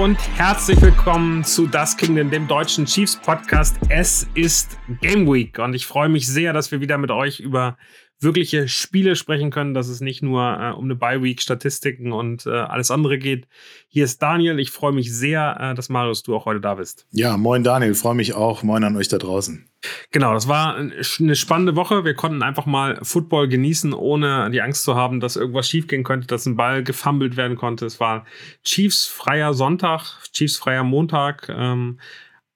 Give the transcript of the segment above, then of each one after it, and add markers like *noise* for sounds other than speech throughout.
und herzlich willkommen zu Das Kingdom, dem deutschen Chiefs Podcast. Es ist Game Week und ich freue mich sehr, dass wir wieder mit euch über wirkliche Spiele sprechen können, dass es nicht nur äh, um eine Bye-Week, Statistiken und äh, alles andere geht. Hier ist Daniel. Ich freue mich sehr, äh, dass Marius, du auch heute da bist. Ja, moin Daniel, freue mich auch. Moin an euch da draußen. Genau, das war eine spannende Woche. Wir konnten einfach mal Football genießen, ohne die Angst zu haben, dass irgendwas schiefgehen könnte, dass ein Ball gefummelt werden konnte. Es war Chiefs freier Sonntag, Chiefs freier Montag. Ähm,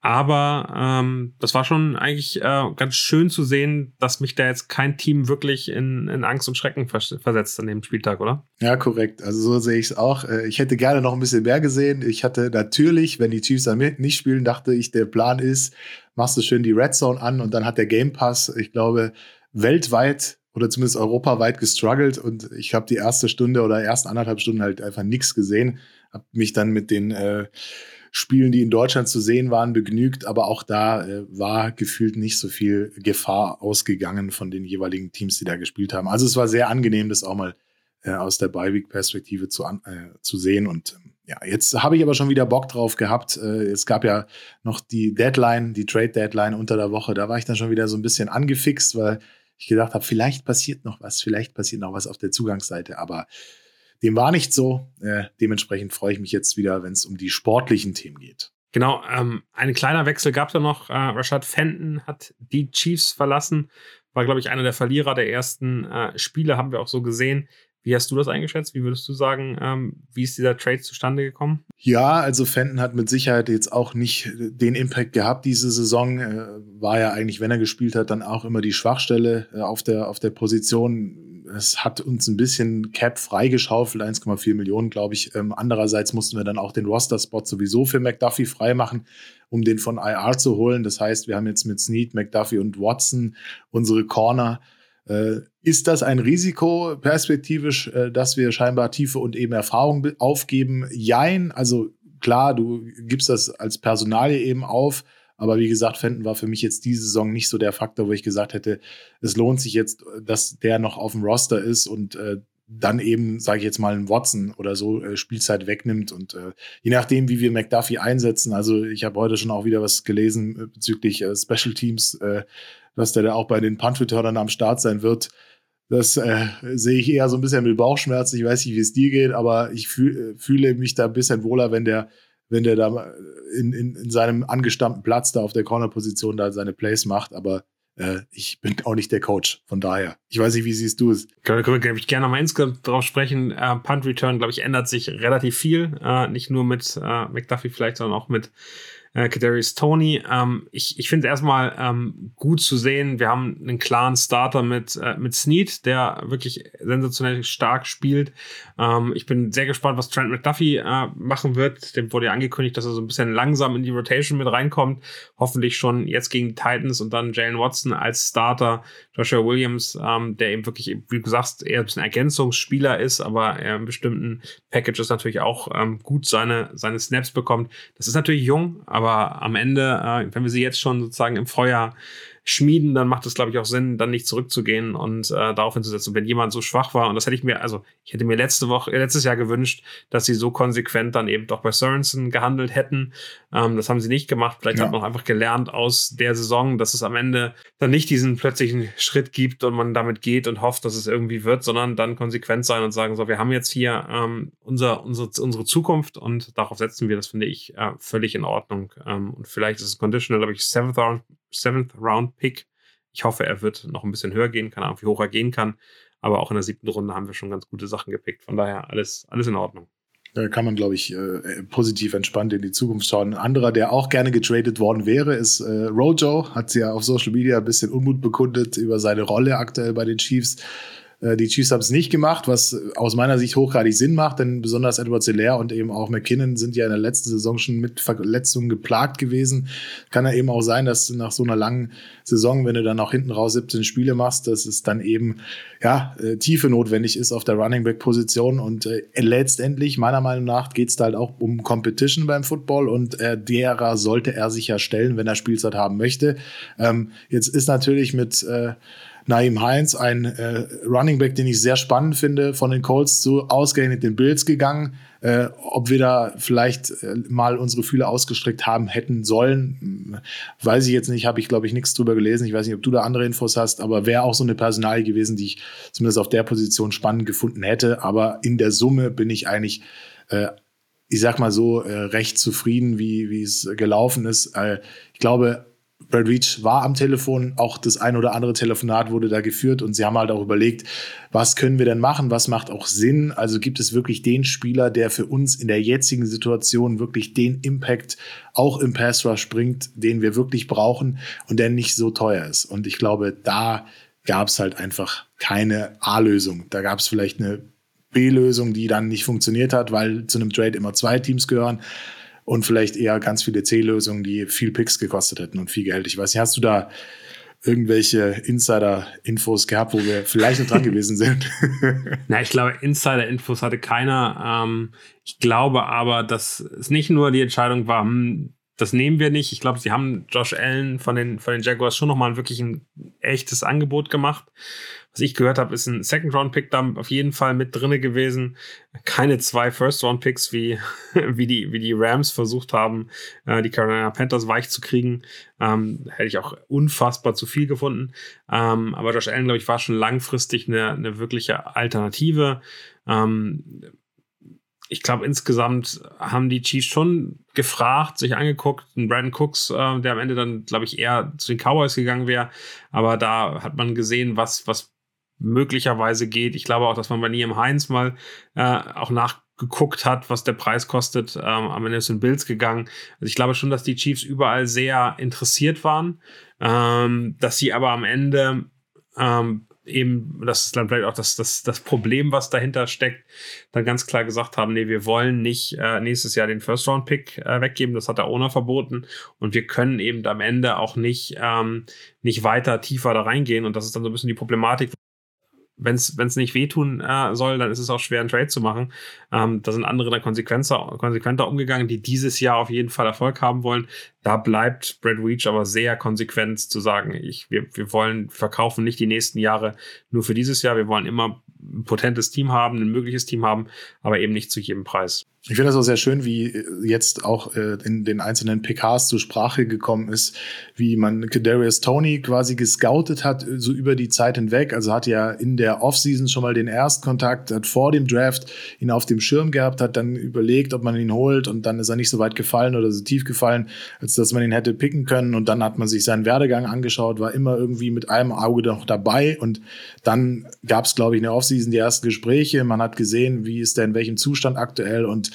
aber ähm, das war schon eigentlich äh, ganz schön zu sehen, dass mich da jetzt kein Team wirklich in, in Angst und Schrecken vers versetzt an dem Spieltag, oder? Ja, korrekt. Also so sehe ich es auch. Äh, ich hätte gerne noch ein bisschen mehr gesehen. Ich hatte natürlich, wenn die Chiefs dann nicht spielen, dachte ich, der Plan ist, machst du schön die Red Zone an und dann hat der Game Pass, ich glaube, weltweit oder zumindest europaweit gestruggelt und ich habe die erste Stunde oder ersten anderthalb Stunden halt einfach nichts gesehen. Habe mich dann mit den äh, Spielen, die in Deutschland zu sehen waren, begnügt. Aber auch da äh, war gefühlt nicht so viel Gefahr ausgegangen von den jeweiligen Teams, die da gespielt haben. Also es war sehr angenehm, das auch mal äh, aus der Beiweek-Perspektive zu, äh, zu sehen. Und ähm, ja, jetzt habe ich aber schon wieder Bock drauf gehabt. Äh, es gab ja noch die Deadline, die Trade-Deadline unter der Woche. Da war ich dann schon wieder so ein bisschen angefixt, weil ich gedacht habe, vielleicht passiert noch was, vielleicht passiert noch was auf der Zugangsseite. Aber dem war nicht so. Äh, dementsprechend freue ich mich jetzt wieder, wenn es um die sportlichen Themen geht. Genau, ähm, ein kleiner Wechsel gab es ja noch. Äh, Rashad Fenton hat die Chiefs verlassen, war, glaube ich, einer der Verlierer der ersten äh, Spiele, haben wir auch so gesehen. Wie hast du das eingeschätzt? Wie würdest du sagen, ähm, wie ist dieser Trade zustande gekommen? Ja, also Fenton hat mit Sicherheit jetzt auch nicht den Impact gehabt diese Saison. Äh, war ja eigentlich, wenn er gespielt hat, dann auch immer die Schwachstelle äh, auf, der, auf der Position es hat uns ein bisschen Cap freigeschaufelt, 1,4 Millionen, glaube ich. Ähm, andererseits mussten wir dann auch den Roster-Spot sowieso für McDuffie freimachen, um den von IR zu holen. Das heißt, wir haben jetzt mit Snead, McDuffie und Watson unsere Corner. Äh, ist das ein Risiko perspektivisch, äh, dass wir scheinbar Tiefe und eben Erfahrung aufgeben? Jein, also klar, du gibst das als Personalie eben auf, aber wie gesagt, Fenton war für mich jetzt diese Saison nicht so der Faktor, wo ich gesagt hätte, es lohnt sich jetzt, dass der noch auf dem Roster ist und äh, dann eben, sage ich jetzt mal, ein Watson oder so äh, Spielzeit wegnimmt. Und äh, je nachdem, wie wir McDuffie einsetzen, also ich habe heute schon auch wieder was gelesen äh, bezüglich äh, Special Teams, äh, dass der da auch bei den Punt-Returnern am Start sein wird. Das äh, sehe ich eher so ein bisschen mit Bauchschmerzen. Ich weiß nicht, wie es dir geht, aber ich fühl, äh, fühle mich da ein bisschen wohler, wenn der wenn der da in, in, in seinem angestammten Platz da auf der Corner-Position da seine Plays macht, aber äh, ich bin auch nicht der Coach, von daher. Ich weiß nicht, wie siehst du es? Können wir, glaube ich, gerne mal insgesamt drauf sprechen. Äh, Punt Return, glaube ich, ändert sich relativ viel. Äh, nicht nur mit äh, McDuffie vielleicht, sondern auch mit äh, Kadarius Tony. Ähm, ich ich finde es erstmal ähm, gut zu sehen. Wir haben einen klaren Starter mit, äh, mit Snead, der wirklich sensationell stark spielt. Ähm, ich bin sehr gespannt, was Trent McDuffie äh, machen wird. Dem wurde ja angekündigt, dass er so ein bisschen langsam in die Rotation mit reinkommt. Hoffentlich schon jetzt gegen die Titans und dann Jalen Watson als Starter. Joshua Williams, ähm, der eben wirklich, wie du sagst, eher ein Ergänzungsspieler ist, aber er in bestimmten Packages natürlich auch ähm, gut seine, seine Snaps bekommt. Das ist natürlich jung, aber aber am Ende, äh, wenn wir sie jetzt schon sozusagen im Feuer schmieden, dann macht es, glaube ich, auch Sinn, dann nicht zurückzugehen und äh, darauf hinzusetzen. Und wenn jemand so schwach war, und das hätte ich mir, also ich hätte mir letzte Woche, äh, letztes Jahr gewünscht, dass sie so konsequent dann eben doch bei Sorensen gehandelt hätten. Ähm, das haben sie nicht gemacht. Vielleicht ja. hat man auch einfach gelernt aus der Saison, dass es am Ende dann nicht diesen plötzlichen Schritt gibt und man damit geht und hofft, dass es irgendwie wird, sondern dann konsequent sein und sagen, so, wir haben jetzt hier ähm, unser, unsere, unsere Zukunft und darauf setzen wir. Das finde ich äh, völlig in Ordnung. Ähm, und vielleicht ist es conditional, glaube ich, seventh round Seventh Round Pick. Ich hoffe, er wird noch ein bisschen höher gehen, keine Ahnung, wie hoch er gehen kann. Aber auch in der siebten Runde haben wir schon ganz gute Sachen gepickt. Von daher alles, alles in Ordnung. Da kann man, glaube ich, äh, positiv entspannt in die Zukunft schauen. Ein anderer, der auch gerne getradet worden wäre, ist äh, Rojo. Hat ja auf Social Media ein bisschen Unmut bekundet über seine Rolle aktuell bei den Chiefs. Äh, die Chiefs haben es nicht gemacht, was aus meiner Sicht hochgradig Sinn macht, denn besonders Edward Zeller und eben auch McKinnon sind ja in der letzten Saison schon mit Verletzungen geplagt gewesen. Kann ja eben auch sein, dass nach so einer langen Saison, wenn du dann auch hinten raus 17 Spiele machst, dass es dann eben ja äh, Tiefe notwendig ist auf der Running Back Position und äh, letztendlich meiner Meinung nach geht es halt auch um Competition beim Football und äh, derer sollte er sich ja stellen, wenn er Spielzeit haben möchte. Ähm, jetzt ist natürlich mit äh, Naim Heinz, ein äh, Running Back, den ich sehr spannend finde, von den Colts zu ausgerechnet den Bills gegangen. Äh, ob wir da vielleicht äh, mal unsere Fühler ausgestreckt haben hätten sollen, hm, weiß ich jetzt nicht, habe ich glaube ich nichts drüber gelesen. Ich weiß nicht, ob du da andere Infos hast, aber wäre auch so eine Personalie gewesen, die ich zumindest auf der Position spannend gefunden hätte. Aber in der Summe bin ich eigentlich äh, ich sag mal so, äh, recht zufrieden, wie, wie es gelaufen ist. Äh, ich glaube, Brad Reach war am Telefon, auch das ein oder andere Telefonat wurde da geführt und sie haben halt auch überlegt, was können wir denn machen, was macht auch Sinn? Also gibt es wirklich den Spieler, der für uns in der jetzigen Situation wirklich den Impact auch im Pass Rush bringt, den wir wirklich brauchen und der nicht so teuer ist. Und ich glaube, da gab es halt einfach keine A-Lösung. Da gab es vielleicht eine B-Lösung, die dann nicht funktioniert hat, weil zu einem Trade immer zwei Teams gehören und vielleicht eher ganz viele C-Lösungen, die viel Picks gekostet hätten und viel Geld. Ich weiß nicht, hast du da irgendwelche Insider-Infos gehabt, wo wir vielleicht noch dran *laughs* gewesen sind? *laughs* Na, ich glaube, Insider-Infos hatte keiner. Ähm, ich glaube aber, dass es nicht nur die Entscheidung war, hm, das nehmen wir nicht. Ich glaube, sie haben Josh Allen von den, von den Jaguars schon nochmal wirklich ein echtes Angebot gemacht was ich gehört habe, ist ein Second-Round-Pick da auf jeden Fall mit drinne gewesen. Keine zwei First-Round-Picks, wie, *laughs* wie, die, wie die Rams versucht haben, äh, die Carolina Panthers weich zu kriegen. Ähm, hätte ich auch unfassbar zu viel gefunden. Ähm, aber Josh Allen, glaube ich, war schon langfristig eine, eine wirkliche Alternative. Ähm, ich glaube, insgesamt haben die Chiefs schon gefragt, sich angeguckt. Ein Brandon Cooks, äh, der am Ende dann, glaube ich, eher zu den Cowboys gegangen wäre. Aber da hat man gesehen, was, was möglicherweise geht. Ich glaube auch, dass man bei Niem Heinz mal äh, auch nachgeguckt hat, was der Preis kostet. Ähm, am Ende sind Bills gegangen. Also ich glaube schon, dass die Chiefs überall sehr interessiert waren, ähm, dass sie aber am Ende ähm, eben, das ist dann vielleicht auch das, das, das Problem, was dahinter steckt, dann ganz klar gesagt haben, nee, wir wollen nicht äh, nächstes Jahr den First-Round-Pick äh, weggeben, das hat der Owner verboten. Und wir können eben am Ende auch nicht, ähm, nicht weiter tiefer da reingehen. Und das ist dann so ein bisschen die Problematik, wenn es nicht wehtun äh, soll, dann ist es auch schwer, einen Trade zu machen. Ähm, da sind andere dann konsequenter, konsequenter umgegangen, die dieses Jahr auf jeden Fall Erfolg haben wollen. Da bleibt Brad Reach aber sehr konsequent zu sagen, ich, wir, wir wollen verkaufen nicht die nächsten Jahre nur für dieses Jahr. Wir wollen immer ein potentes Team haben, ein mögliches Team haben, aber eben nicht zu jedem Preis. Ich finde das auch sehr schön, wie jetzt auch äh, in den einzelnen PKs zur Sprache gekommen ist, wie man Kadarius Tony quasi gescoutet hat, so über die Zeit hinweg. Also hat ja in der Offseason schon mal den Erstkontakt, hat vor dem Draft ihn auf dem Schirm gehabt, hat dann überlegt, ob man ihn holt und dann ist er nicht so weit gefallen oder so tief gefallen, als dass man ihn hätte picken können. Und dann hat man sich seinen Werdegang angeschaut, war immer irgendwie mit einem Auge noch dabei. Und dann gab es, glaube ich, in der Offseason die ersten Gespräche. Man hat gesehen, wie ist der in welchem Zustand aktuell und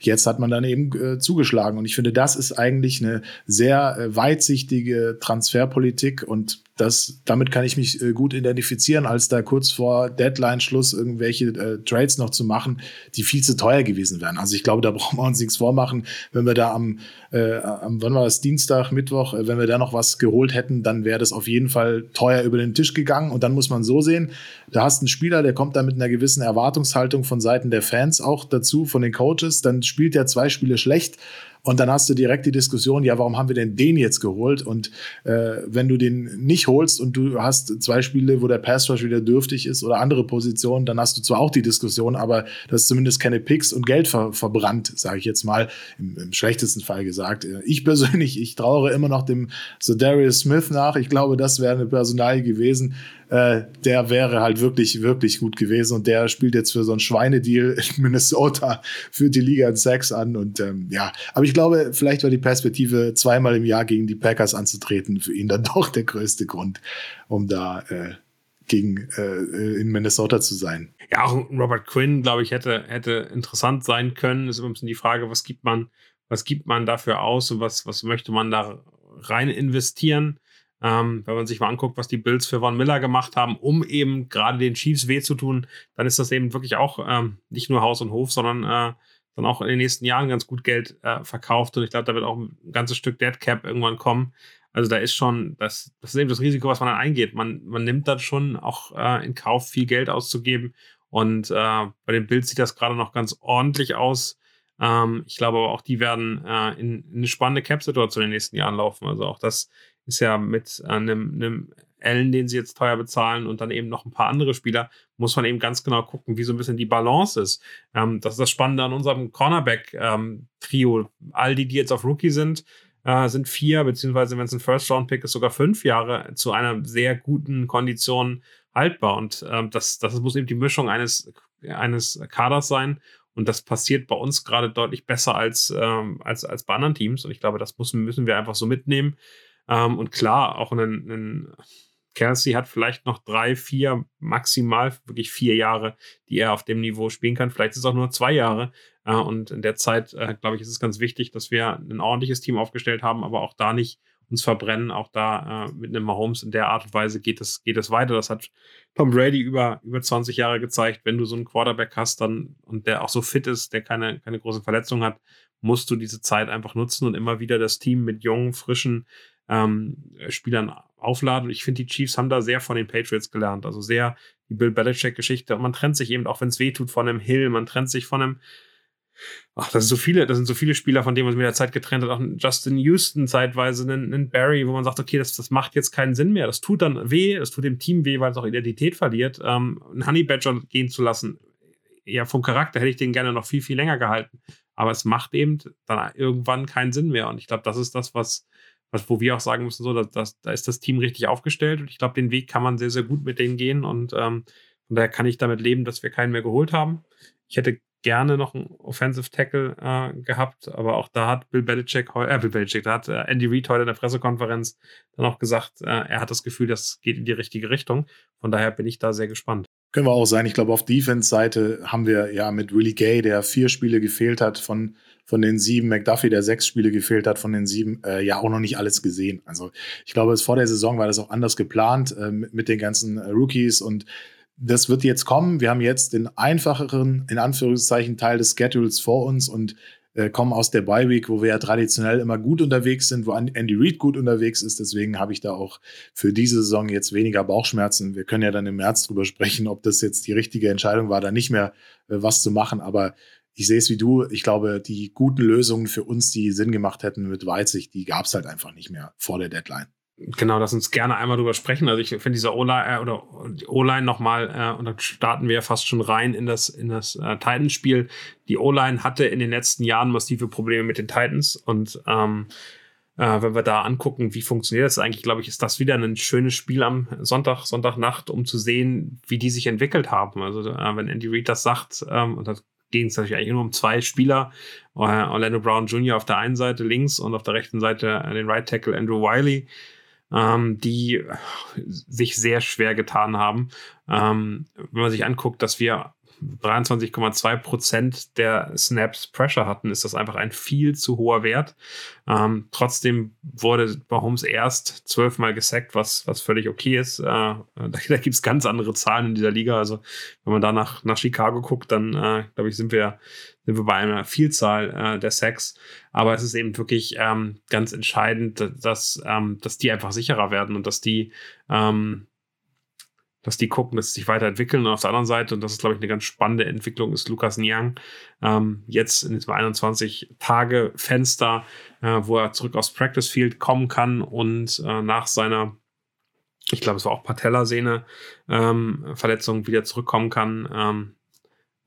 Jetzt hat man dann eben äh, zugeschlagen. Und ich finde, das ist eigentlich eine sehr äh, weitsichtige Transferpolitik und das, damit kann ich mich äh, gut identifizieren, als da kurz vor Deadline-Schluss irgendwelche äh, Trades noch zu machen, die viel zu teuer gewesen wären. Also ich glaube, da *laughs* brauchen wir uns nichts vormachen. Wenn wir da am, äh, am wann war das, Dienstag, Mittwoch, äh, wenn wir da noch was geholt hätten, dann wäre das auf jeden Fall teuer über den Tisch gegangen. Und dann muss man so sehen, da hast einen Spieler, der kommt da mit einer gewissen Erwartungshaltung von Seiten der Fans auch dazu, von den Coaches, dann spielt er zwei Spiele schlecht und dann hast du direkt die Diskussion, ja, warum haben wir denn den jetzt geholt? Und äh, wenn du den nicht holst und du hast zwei Spiele, wo der Pass Rush wieder dürftig ist oder andere Positionen, dann hast du zwar auch die Diskussion, aber das ist zumindest keine Picks und Geld ver verbrannt, sage ich jetzt mal, im, im, schlechtesten Fall gesagt. Äh, ich persönlich, ich trauere immer noch dem so Darius Smith nach. Ich glaube, das wäre eine Personalie gewesen, äh, der wäre halt wirklich, wirklich gut gewesen. Und der spielt jetzt für so einen Schweinedeal in Minnesota für die Liga in Sacks an. Und ähm, ja, aber ich glaube, vielleicht war die Perspektive, zweimal im Jahr gegen die Packers anzutreten, für ihn dann *laughs* doch der größte Grund, um da äh, gegen äh, in Minnesota zu sein. Ja, auch Robert Quinn, glaube ich, hätte, hätte interessant sein können. Ist immer ein bisschen die Frage, was gibt man, was gibt man dafür aus und was, was möchte man da rein investieren? Ähm, wenn man sich mal anguckt, was die Bills für Von Miller gemacht haben, um eben gerade den Chiefs weh zu tun, dann ist das eben wirklich auch ähm, nicht nur Haus und Hof, sondern äh, dann auch in den nächsten Jahren ganz gut Geld äh, verkauft. Und ich glaube, da wird auch ein ganzes Stück Dead Cap irgendwann kommen. Also da ist schon, das, das ist eben das Risiko, was man dann eingeht. Man, man nimmt dann schon auch äh, in Kauf, viel Geld auszugeben. Und äh, bei den Bills sieht das gerade noch ganz ordentlich aus. Ähm, ich glaube aber auch, die werden äh, in, in eine spannende Cap-Situation in den nächsten Jahren laufen. Also auch das ist ja mit einem, einem Allen, den sie jetzt teuer bezahlen und dann eben noch ein paar andere Spieler, muss man eben ganz genau gucken, wie so ein bisschen die Balance ist. Ähm, das ist das Spannende an unserem Cornerback-Trio. Ähm, All die, die jetzt auf Rookie sind, äh, sind vier, beziehungsweise wenn es ein First-Round-Pick ist, sogar fünf Jahre zu einer sehr guten Kondition haltbar. Und ähm, das, das muss eben die Mischung eines, eines Kaders sein. Und das passiert bei uns gerade deutlich besser als, ähm, als, als bei anderen Teams. Und ich glaube, das müssen, müssen wir einfach so mitnehmen. Ähm, und klar, auch ein, ein Kelsey hat vielleicht noch drei, vier, maximal wirklich vier Jahre, die er auf dem Niveau spielen kann. Vielleicht ist es auch nur zwei Jahre. Äh, und in der Zeit, äh, glaube ich, ist es ganz wichtig, dass wir ein ordentliches Team aufgestellt haben, aber auch da nicht uns verbrennen. Auch da äh, mit einem Mahomes in der Art und Weise geht es, geht es weiter. Das hat Tom Brady über, über 20 Jahre gezeigt. Wenn du so einen Quarterback hast dann und der auch so fit ist, der keine, keine großen Verletzungen hat, musst du diese Zeit einfach nutzen und immer wieder das Team mit jungen, frischen ähm, Spielern aufladen. Ich finde, die Chiefs haben da sehr von den Patriots gelernt. Also sehr die Bill Belichick-Geschichte. Und man trennt sich eben, auch wenn es weh tut, von einem Hill, man trennt sich von einem Ach, das sind so viele, das sind so viele Spieler, von denen man sich mit der Zeit getrennt hat. Auch Justin Houston zeitweise, einen, Barry, wo man sagt, okay, das, das macht jetzt keinen Sinn mehr. Das tut dann weh, das tut dem Team weh, weil es auch Identität verliert. Ähm, einen Honey Badger gehen zu lassen, ja, vom Charakter hätte ich den gerne noch viel, viel länger gehalten. Aber es macht eben dann irgendwann keinen Sinn mehr. Und ich glaube, das ist das, was, was, wo wir auch sagen müssen, so, dass, dass, da ist das Team richtig aufgestellt. Und ich glaube, den Weg kann man sehr, sehr gut mit denen gehen. Und ähm, von daher kann ich damit leben, dass wir keinen mehr geholt haben. Ich hätte gerne noch einen Offensive Tackle äh, gehabt, aber auch da hat Bill Belichick, äh, Bill Belichick, da hat äh, Andy Reid heute in der Pressekonferenz dann auch gesagt, äh, er hat das Gefühl, das geht in die richtige Richtung. Von daher bin ich da sehr gespannt. Können wir auch sein. Ich glaube, auf Defense-Seite haben wir ja mit Willie Gay, der vier Spiele gefehlt hat von, von den sieben, McDuffie, der sechs Spiele gefehlt hat von den sieben, äh, ja auch noch nicht alles gesehen. Also ich glaube, vor der Saison war das auch anders geplant äh, mit, mit den ganzen äh, Rookies und das wird jetzt kommen. Wir haben jetzt den einfacheren, in Anführungszeichen, Teil des Schedules vor uns und äh, kommen aus der Bye Week, wo wir ja traditionell immer gut unterwegs sind, wo Andy Reid gut unterwegs ist. Deswegen habe ich da auch für diese Saison jetzt weniger Bauchschmerzen. Wir können ja dann im März drüber sprechen, ob das jetzt die richtige Entscheidung war, da nicht mehr äh, was zu machen. Aber ich sehe es wie du. Ich glaube, die guten Lösungen für uns, die Sinn gemacht hätten mit Weißig, die gab es halt einfach nicht mehr vor der Deadline. Genau, lass uns gerne einmal drüber sprechen. Also ich finde diese O-Line äh, oder O-Line nochmal, äh, und dann starten wir ja fast schon rein in das, in das äh, Titans-Spiel. Die O-Line hatte in den letzten Jahren massive Probleme mit den Titans und ähm, äh, wenn wir da angucken, wie funktioniert das eigentlich, glaube ich, ist das wieder ein schönes Spiel am Sonntag, Sonntagnacht, um zu sehen, wie die sich entwickelt haben. Also äh, wenn Andy Reid das sagt, ähm, und das ging es natürlich eigentlich nur um zwei Spieler, äh, Orlando Brown Jr. auf der einen Seite links und auf der rechten Seite äh, den Right Tackle Andrew Wiley ähm, die sich sehr schwer getan haben. Ähm, wenn man sich anguckt, dass wir 23,2 Prozent der Snaps Pressure hatten, ist das einfach ein viel zu hoher Wert. Ähm, trotzdem wurde Mahomes erst zwölfmal gesackt, was, was völlig okay ist. Äh, da, da gibt es ganz andere Zahlen in dieser Liga. Also wenn man da nach, nach Chicago guckt, dann äh, glaube ich, sind wir, sind wir bei einer Vielzahl äh, der Sacks. Aber es ist eben wirklich ähm, ganz entscheidend, dass, ähm, dass die einfach sicherer werden und dass die ähm, dass die gucken, dass sie sich weiterentwickeln. Und auf der anderen Seite, und das ist, glaube ich, eine ganz spannende Entwicklung, ist Lukas Niang ähm, jetzt in diesem 21-Tage-Fenster, äh, wo er zurück aufs Practice Field kommen kann und äh, nach seiner ich glaube, es war auch Patellasehne ähm, Verletzung wieder zurückkommen kann. Ähm,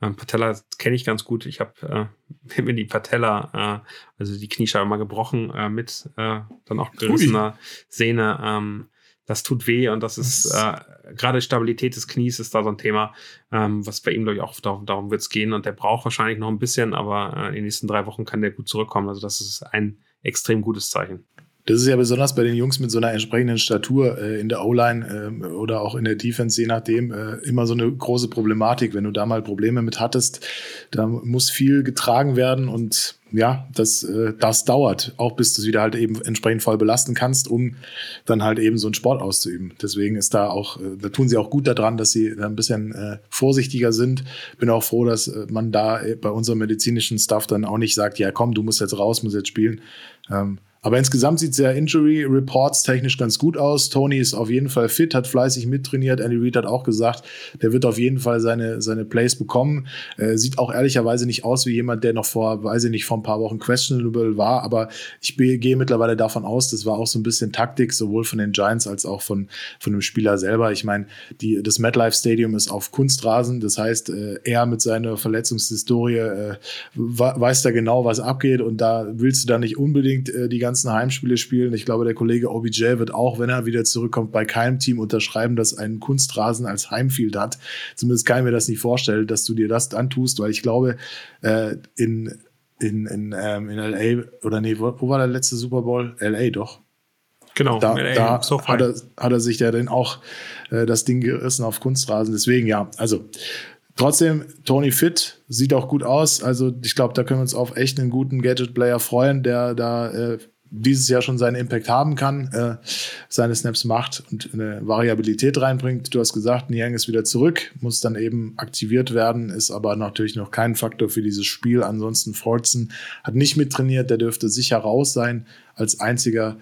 ähm, Patella kenne ich ganz gut. Ich habe äh, *laughs* mir die Patella, äh, also die Kniescheibe mal gebrochen äh, mit äh, dann auch gerissener Sehne. Ähm, das tut weh und das ist äh, gerade Stabilität des Knies ist da so ein Thema, ähm, was bei ihm, glaube ich, auch darum, darum wird es gehen. Und der braucht wahrscheinlich noch ein bisschen, aber äh, in den nächsten drei Wochen kann der gut zurückkommen. Also, das ist ein extrem gutes Zeichen. Das ist ja besonders bei den Jungs mit so einer entsprechenden Statur äh, in der O-Line äh, oder auch in der Defense, je nachdem, äh, immer so eine große Problematik. Wenn du da mal Probleme mit hattest, da muss viel getragen werden und ja, das, äh, das dauert, auch bis du es wieder halt eben entsprechend voll belasten kannst, um dann halt eben so einen Sport auszuüben. Deswegen ist da auch, äh, da tun sie auch gut daran, dass sie da ein bisschen äh, vorsichtiger sind. Bin auch froh, dass man da bei unserem medizinischen Staff dann auch nicht sagt, ja komm, du musst jetzt raus, musst jetzt spielen. Ähm, Aber insgesamt sieht ja Injury Reports technisch ganz gut aus. Tony ist auf jeden Fall fit, hat fleißig mittrainiert. Andy Reid hat auch gesagt, der wird auf jeden Fall seine, seine Plays bekommen. Äh, sieht auch ehrlicherweise nicht aus wie jemand, der noch vor, weiß ich nicht, vor ein paar Wochen questionable war. Aber ich gehe mittlerweile davon aus, das war auch so ein bisschen Taktik, sowohl von den Giants als auch von, von dem Spieler selber. Ich meine, die, das MetLife Stadium ist auf Kunstrasen. Das heißt, äh, er mit seiner Verletzungshistorie äh, weiß da genau, was abgeht. Und da willst du da nicht unbedingt äh, die ganze ganzen Heimspiele spielen. Ich glaube, der Kollege OBJ wird auch, wenn er wieder zurückkommt, bei keinem Team unterschreiben, das einen Kunstrasen als Heimfield hat. Zumindest kann ich mir das nicht vorstellen, dass du dir das antust, weil ich glaube, äh, in, in, in, ähm, in LA, oder nee, wo, wo war der letzte Super Bowl? LA doch. Genau, da, da so hat, er, hat er sich ja dann auch äh, das Ding gerissen auf Kunstrasen. Deswegen ja, also Trotzdem, Tony Fit sieht auch gut aus. Also ich glaube, da können wir uns auf echt einen guten Gadget-Player freuen, der da äh, dieses Jahr schon seinen Impact haben kann, äh, seine Snaps macht und eine Variabilität reinbringt. Du hast gesagt, Niang ist wieder zurück, muss dann eben aktiviert werden, ist aber natürlich noch kein Faktor für dieses Spiel. Ansonsten Forzen hat nicht mittrainiert, der dürfte sicher raus sein. Als einziger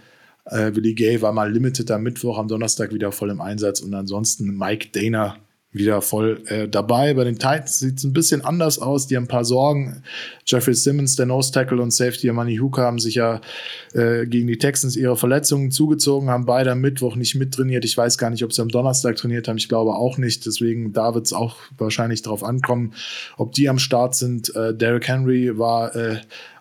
äh, Willie Gay war mal limited am Mittwoch, am Donnerstag wieder voll im Einsatz und ansonsten Mike Dana wieder voll äh, dabei. Bei den Titans sieht es ein bisschen anders aus. Die haben ein paar Sorgen. Jeffrey Simmons, der Nose Tackle und Safety Amani Hooker haben sich ja äh, gegen die Texans ihre Verletzungen zugezogen, haben beide am Mittwoch nicht mittrainiert. Ich weiß gar nicht, ob sie am Donnerstag trainiert haben. Ich glaube auch nicht. Deswegen da wird es auch wahrscheinlich darauf ankommen, ob die am Start sind. Äh, Derrick Henry war äh,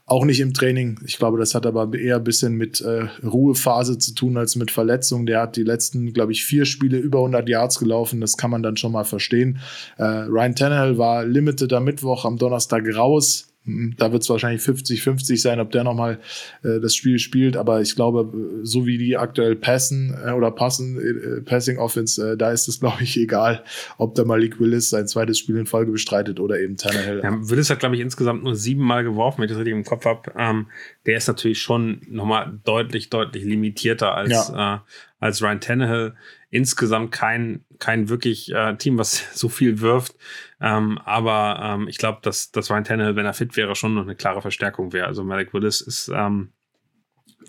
auch nicht im Training. Ich glaube, das hat aber eher ein bisschen mit äh, Ruhephase zu tun als mit Verletzung. Der hat die letzten, glaube ich, vier Spiele über 100 Yards gelaufen. Das kann man dann schon mal verstehen. Äh, Ryan Tannehill war limited am Mittwoch, am Donnerstag raus. Da wird es wahrscheinlich 50-50 sein, ob der nochmal äh, das Spiel spielt. Aber ich glaube, so wie die aktuell passen äh, oder passen, äh, Passing Offense, äh, da ist es, glaube ich, egal, ob der Malik Willis sein zweites Spiel in Folge bestreitet oder eben Tannehill. Ja, Willis hat, glaube ich, insgesamt nur siebenmal geworfen, wenn ich das richtig im Kopf habe. Ähm, der ist natürlich schon nochmal deutlich, deutlich limitierter als, ja. äh, als Ryan Tannehill. Insgesamt kein, kein wirklich äh, Team, was *laughs* so viel wirft. Ähm, aber ähm, ich glaube, dass, dass Ryan Tannehill, wenn er fit wäre, schon noch eine klare Verstärkung wäre. Also Malik Willis ist, ähm,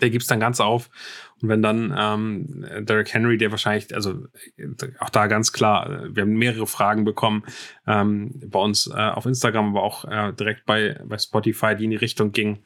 der gibt's dann ganz auf. Und wenn dann ähm, Derrick Henry, der wahrscheinlich, also auch da ganz klar, wir haben mehrere Fragen bekommen ähm, bei uns äh, auf Instagram, aber auch äh, direkt bei, bei Spotify, die in die Richtung ging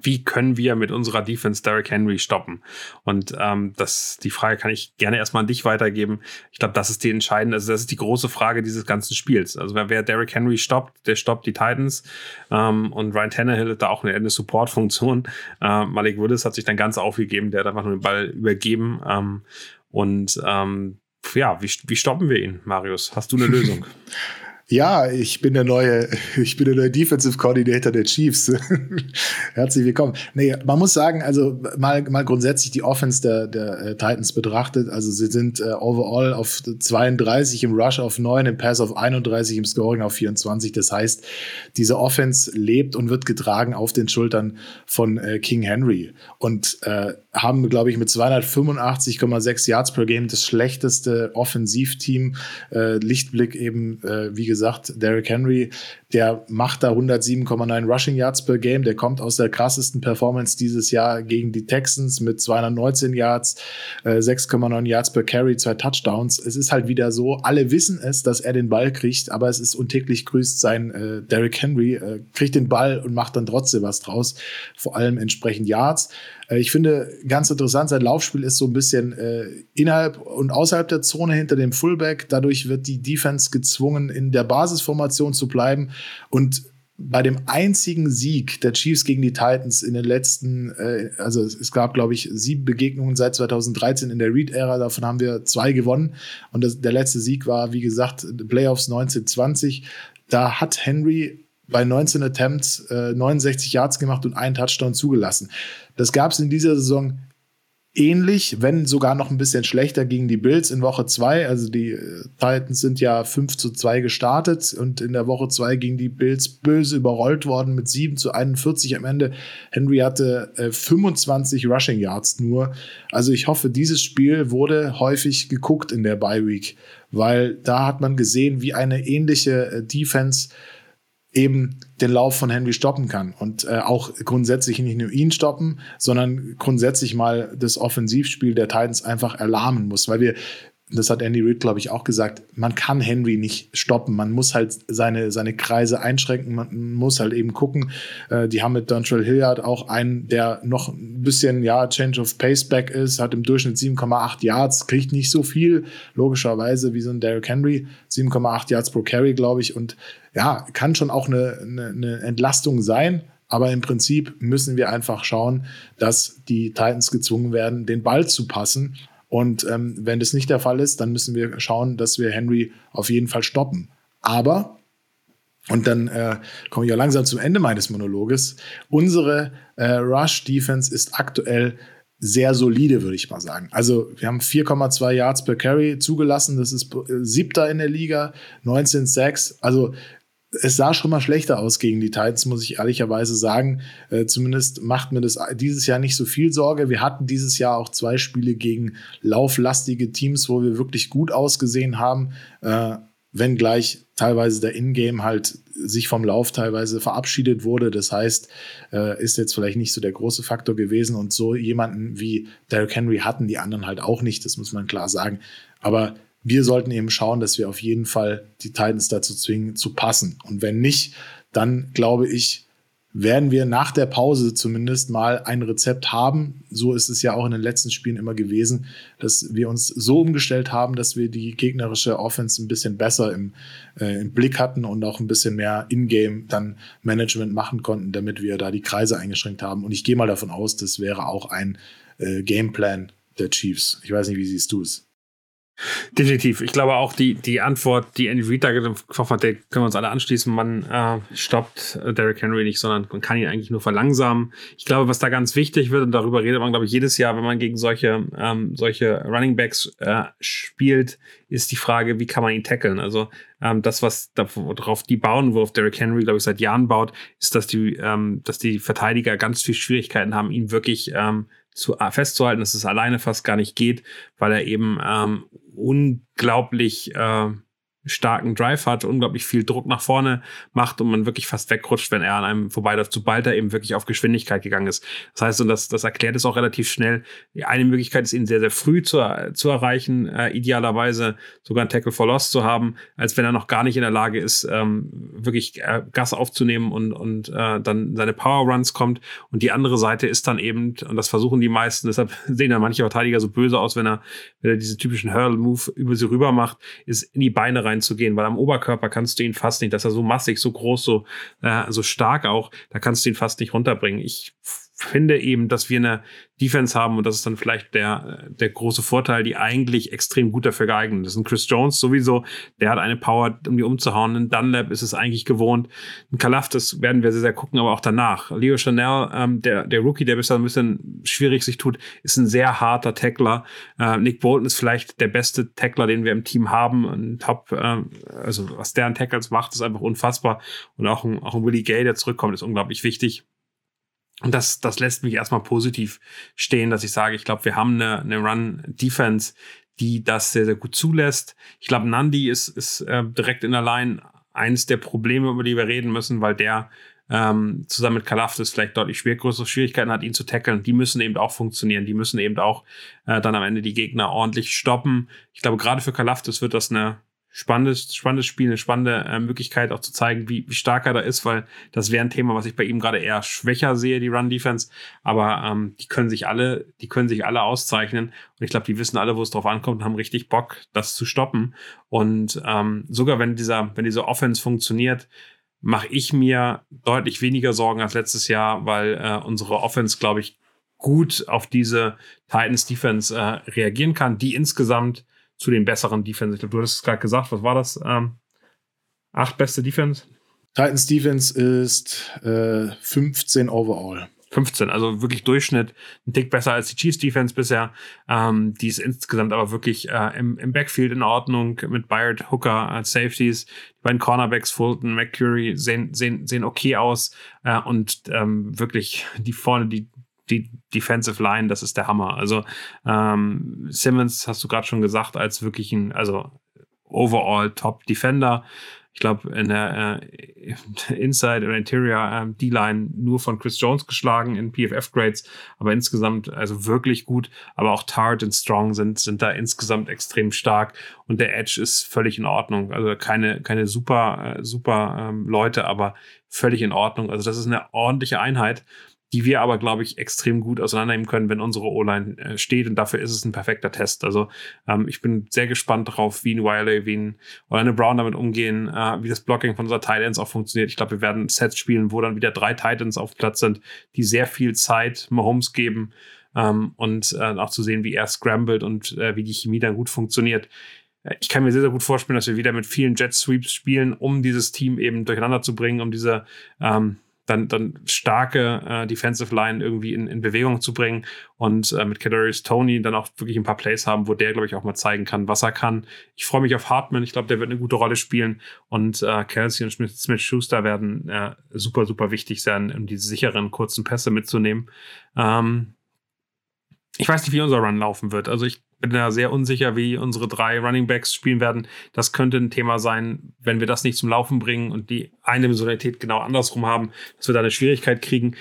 wie können wir mit unserer Defense Derrick Henry stoppen? Und ähm, das, die Frage kann ich gerne erstmal an dich weitergeben. Ich glaube, das ist die entscheidende, also das ist die große Frage dieses ganzen Spiels. Also wer, wer Derrick Henry stoppt, der stoppt die Titans. Ähm, und Ryan Tannehill hat da auch eine, eine Support-Funktion. Äh, Malik Willis hat sich dann ganz aufgegeben, der hat einfach nur den Ball übergeben. Ähm, und ähm, ja, wie, wie stoppen wir ihn, Marius? Hast du eine *laughs* Lösung? Ja, ich bin der neue, *laughs* ich bin der neue Defensive Coordinator der Chiefs. *laughs* Herzlich willkommen. Nee, man muss sagen, also mal, mal grundsätzlich die Offense der, der äh, Titans betrachtet. Also sie sind äh, overall auf 32 im Rush auf 9, im Pass auf 31, im Scoring auf 24. Das heißt, diese Offense lebt und wird getragen auf den Schultern von äh, King Henry. Und äh, haben, glaube ich, mit 285,6 Yards per Game das schlechteste Offensivteam. Äh, Lichtblick eben, äh, wie gesagt, Derrick Henry, der macht da 107,9 Rushing Yards per Game. Der kommt aus der krassesten Performance dieses Jahr gegen die Texans mit 219 Yards, äh, 6,9 Yards per Carry, zwei Touchdowns. Es ist halt wieder so, alle wissen es, dass er den Ball kriegt, aber es ist untäglich grüßt sein äh, Derrick Henry, äh, kriegt den Ball und macht dann trotzdem was draus. Vor allem entsprechend Yards. Äh, ich finde ganz interessant, sein Laufspiel ist so ein bisschen äh, innerhalb und außerhalb der Zone hinter dem Fullback. Dadurch wird die Defense gezwungen, in der Basisformation zu bleiben. Und bei dem einzigen Sieg der Chiefs gegen die Titans in den letzten, äh, also es gab, glaube ich, sieben Begegnungen seit 2013 in der Read-Ära, davon haben wir zwei gewonnen. Und das, der letzte Sieg war, wie gesagt, Playoffs 1920. Da hat Henry bei 19 Attempts äh, 69 Yards gemacht und einen Touchdown zugelassen. Das gab es in dieser Saison ähnlich, wenn sogar noch ein bisschen schlechter gegen die Bills in Woche 2. Also die äh, Titans sind ja 5 zu 2 gestartet und in der Woche 2 gegen die Bills böse überrollt worden mit 7 zu 41 am Ende. Henry hatte äh, 25 Rushing Yards nur. Also ich hoffe, dieses Spiel wurde häufig geguckt in der Bye Week, weil da hat man gesehen, wie eine ähnliche äh, Defense eben den Lauf von Henry stoppen kann. Und äh, auch grundsätzlich nicht nur ihn stoppen, sondern grundsätzlich mal das Offensivspiel der Titans einfach erlahmen muss, weil wir das hat Andy Reid, glaube ich, auch gesagt, man kann Henry nicht stoppen. Man muss halt seine, seine Kreise einschränken. Man muss halt eben gucken. Äh, die haben mit Dontrell Hilliard auch einen, der noch ein bisschen, ja, Change of Pace back ist, hat im Durchschnitt 7,8 Yards, kriegt nicht so viel, logischerweise, wie so ein Derrick Henry. 7,8 Yards pro Carry, glaube ich. Und ja, kann schon auch eine, eine, eine Entlastung sein. Aber im Prinzip müssen wir einfach schauen, dass die Titans gezwungen werden, den Ball zu passen. Und ähm, wenn das nicht der Fall ist, dann müssen wir schauen, dass wir Henry auf jeden Fall stoppen. Aber, und dann äh, komme ich ja langsam zum Ende meines Monologes, unsere äh, Rush-Defense ist aktuell sehr solide, würde ich mal sagen. Also wir haben 4,2 Yards per Carry zugelassen, das ist äh, siebter in der Liga, 19 Sacks. Also es sah schon mal schlechter aus gegen die Titans, muss ich ehrlicherweise sagen. Äh, zumindest macht mir das dieses Jahr nicht so viel Sorge. Wir hatten dieses Jahr auch zwei Spiele gegen lauflastige Teams, wo wir wirklich gut ausgesehen haben, äh, wenngleich teilweise der Ingame halt sich vom Lauf teilweise verabschiedet wurde. Das heißt, äh, ist jetzt vielleicht nicht so der große Faktor gewesen und so jemanden wie Derrick Henry hatten die anderen halt auch nicht, das muss man klar sagen. Aber wir sollten eben schauen, dass wir auf jeden Fall die Titans dazu zwingen, zu passen. Und wenn nicht, dann glaube ich, werden wir nach der Pause zumindest mal ein Rezept haben. So ist es ja auch in den letzten Spielen immer gewesen, dass wir uns so umgestellt haben, dass wir die gegnerische Offense ein bisschen besser im, äh, im Blick hatten und auch ein bisschen mehr in-game dann Management machen konnten, damit wir da die Kreise eingeschränkt haben. Und ich gehe mal davon aus, das wäre auch ein äh, Gameplan der Chiefs. Ich weiß nicht, wie siehst du es? Definitiv. Ich glaube auch die, die Antwort, die Andy Reid da getroffen hat, der können wir uns alle anschließen. Man äh, stoppt äh, Derrick Henry nicht, sondern man kann ihn eigentlich nur verlangsamen. Ich glaube, was da ganz wichtig wird, und darüber redet man, glaube ich, jedes Jahr, wenn man gegen solche, ähm, solche Running Backs äh, spielt, ist die Frage, wie kann man ihn tackeln? Also ähm, das, was darauf die bauen, worauf Derrick Henry, glaube ich, seit Jahren baut, ist, dass die, ähm, dass die Verteidiger ganz viel Schwierigkeiten haben, ihn wirklich ähm, zu, äh, festzuhalten, dass es alleine fast gar nicht geht, weil er eben ähm, unglaublich äh, starken Drive hat, unglaublich viel Druck nach vorne macht und man wirklich fast wegrutscht, wenn er an einem vorbeiläuft, sobald er eben wirklich auf Geschwindigkeit gegangen ist. Das heißt, und das, das erklärt es auch relativ schnell. Eine Möglichkeit ist, ihn sehr, sehr früh zu, zu erreichen, äh, idealerweise sogar ein Tackle for Loss zu haben, als wenn er noch gar nicht in der Lage ist, ähm, wirklich äh, Gas aufzunehmen und, und äh, dann seine Power Runs kommt. Und die andere Seite ist dann eben, und das versuchen die meisten, *laughs* deshalb sehen dann manche Verteidiger so böse aus, wenn er, wenn er diesen typischen Hurl-Move über sie rüber macht, ist in die Beine rein reinzugehen, weil am Oberkörper kannst du ihn fast nicht, dass er so massig, so groß, so, äh, so stark auch, da kannst du ihn fast nicht runterbringen. Ich finde eben, dass wir eine Defense haben und das ist dann vielleicht der, der große Vorteil, die eigentlich extrem gut dafür geeignet ist. Ein Chris Jones sowieso, der hat eine Power, um die umzuhauen. Ein Dunlap ist es eigentlich gewohnt. Ein Kalaf, das werden wir sehr, sehr gucken, aber auch danach. Leo Chanel, ähm, der, der Rookie, der bisher ein bisschen schwierig sich tut, ist ein sehr harter Tackler. Äh, Nick Bolton ist vielleicht der beste Tackler, den wir im Team haben. Ein Top, äh, also was der an Tackles macht, ist einfach unfassbar. Und auch ein, auch ein Willie Gay, der zurückkommt, ist unglaublich wichtig. Und das, das lässt mich erstmal positiv stehen, dass ich sage, ich glaube, wir haben eine, eine Run-Defense, die das sehr, sehr gut zulässt. Ich glaube, Nandi ist, ist äh, direkt in der Line eines der Probleme, über die wir reden müssen, weil der ähm, zusammen mit Kalafdis vielleicht deutlich schwer, größere Schwierigkeiten hat, ihn zu tackeln. Die müssen eben auch funktionieren. Die müssen eben auch äh, dann am Ende die Gegner ordentlich stoppen. Ich glaube, gerade für Kalafdis wird das eine spannendes, spannendes Spiel, eine spannende äh, Möglichkeit auch zu zeigen, wie, wie stark er da ist, weil das wäre ein Thema, was ich bei ihm gerade eher schwächer sehe, die Run-Defense. Aber ähm, die können sich alle, die können sich alle auszeichnen. Und ich glaube, die wissen alle, wo es drauf ankommt und haben richtig Bock, das zu stoppen. Und ähm, sogar wenn dieser, wenn diese Offense funktioniert, mache ich mir deutlich weniger Sorgen als letztes Jahr, weil äh, unsere Offense, glaube ich, gut auf diese Titans Defense äh, reagieren kann, die insgesamt zu den besseren Defense. Ich glaube, du hast es gerade gesagt, was war das? Ähm, acht beste Defense? Titans Defense ist äh, 15 overall. 15, also wirklich Durchschnitt, ein Tick besser als die Chiefs Defense bisher. Ähm, die ist insgesamt aber wirklich äh, im, im Backfield in Ordnung mit Byard Hooker als Safeties. Die beiden Cornerbacks, Fulton, McCurry sehen, sehen, sehen okay aus äh, und ähm, wirklich die vorne, die die Defensive Line, das ist der Hammer. Also ähm, Simmons hast du gerade schon gesagt, als wirklich ein, also overall Top Defender. ich glaube, in der äh, Inside oder Interior äh, D-Line nur von Chris Jones geschlagen in PFF-Grades, aber insgesamt also wirklich gut. Aber auch Tart und Strong sind, sind da insgesamt extrem stark und der Edge ist völlig in Ordnung. Also keine, keine super, äh, super ähm, Leute, aber völlig in Ordnung. Also das ist eine ordentliche Einheit die wir aber, glaube ich, extrem gut auseinandernehmen können, wenn unsere O-Line äh, steht. Und dafür ist es ein perfekter Test. Also ähm, ich bin sehr gespannt darauf, wie ein Wiley, wie ein Orlando Brown damit umgehen, äh, wie das Blocking von unserer Titans auch funktioniert. Ich glaube, wir werden Sets spielen, wo dann wieder drei Titans auf Platz sind, die sehr viel Zeit Mahomes geben ähm, und äh, auch zu sehen, wie er scrambled und äh, wie die Chemie dann gut funktioniert. Äh, ich kann mir sehr, sehr gut vorstellen, dass wir wieder mit vielen Jet Sweeps spielen, um dieses Team eben durcheinander zu bringen, um diese ähm, dann, dann starke äh, Defensive Line irgendwie in, in Bewegung zu bringen und äh, mit Kadarius Tony dann auch wirklich ein paar Plays haben, wo der, glaube ich, auch mal zeigen kann, was er kann. Ich freue mich auf Hartman. Ich glaube, der wird eine gute Rolle spielen und äh, Kelsey und Smith-Schuster werden äh, super, super wichtig sein, um diese sicheren, kurzen Pässe mitzunehmen. Ähm, ich weiß nicht, wie unser Run laufen wird. Also ich bin da sehr unsicher, wie unsere drei Running Backs spielen werden. Das könnte ein Thema sein, wenn wir das nicht zum Laufen bringen und die eine Dimensionalität genau andersrum haben, dass wir da eine Schwierigkeit kriegen.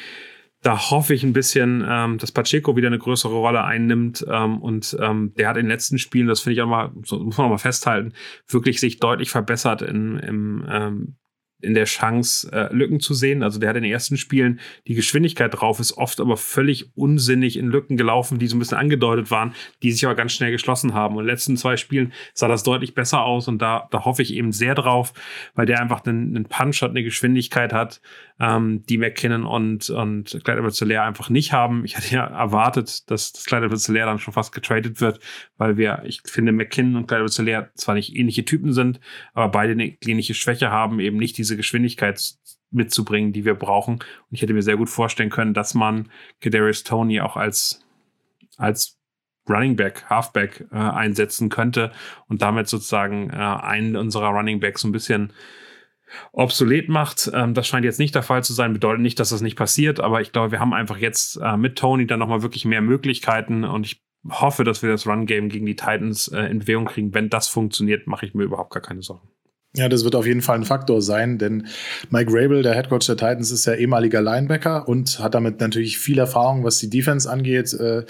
Da hoffe ich ein bisschen, ähm, dass Pacheco wieder eine größere Rolle einnimmt. Ähm, und ähm, der hat in den letzten Spielen, das finde ich auch mal, so muss man auch mal festhalten, wirklich sich deutlich verbessert in, im ähm, in der Chance, äh, Lücken zu sehen. Also der hat in den ersten Spielen die Geschwindigkeit drauf, ist oft aber völlig unsinnig in Lücken gelaufen, die so ein bisschen angedeutet waren, die sich aber ganz schnell geschlossen haben. Und in den letzten zwei Spielen sah das deutlich besser aus und da, da hoffe ich eben sehr drauf, weil der einfach einen, einen Punch hat, eine Geschwindigkeit hat, ähm, die McKinnon und, und Clyde edwards einfach nicht haben. Ich hatte ja erwartet, dass das Clyde edwards dann schon fast getradet wird, weil wir, ich finde, McKinnon und Clyde edwards zwar nicht ähnliche Typen sind, aber beide eine klinische Schwäche haben, eben nicht diese Geschwindigkeit mitzubringen, die wir brauchen. Und ich hätte mir sehr gut vorstellen können, dass man Kadarius Tony auch als, als Running Back, Halfback äh, einsetzen könnte und damit sozusagen äh, einen unserer Running Backs so ein bisschen obsolet macht. Ähm, das scheint jetzt nicht der Fall zu sein, bedeutet nicht, dass das nicht passiert, aber ich glaube, wir haben einfach jetzt äh, mit Tony dann nochmal wirklich mehr Möglichkeiten und ich hoffe, dass wir das Run-Game gegen die Titans äh, in Bewegung kriegen. Wenn das funktioniert, mache ich mir überhaupt gar keine Sorgen. Ja, das wird auf jeden Fall ein Faktor sein, denn Mike Rabel, der Headcoach der Titans, ist ja ehemaliger Linebacker und hat damit natürlich viel Erfahrung, was die Defense angeht. Äh,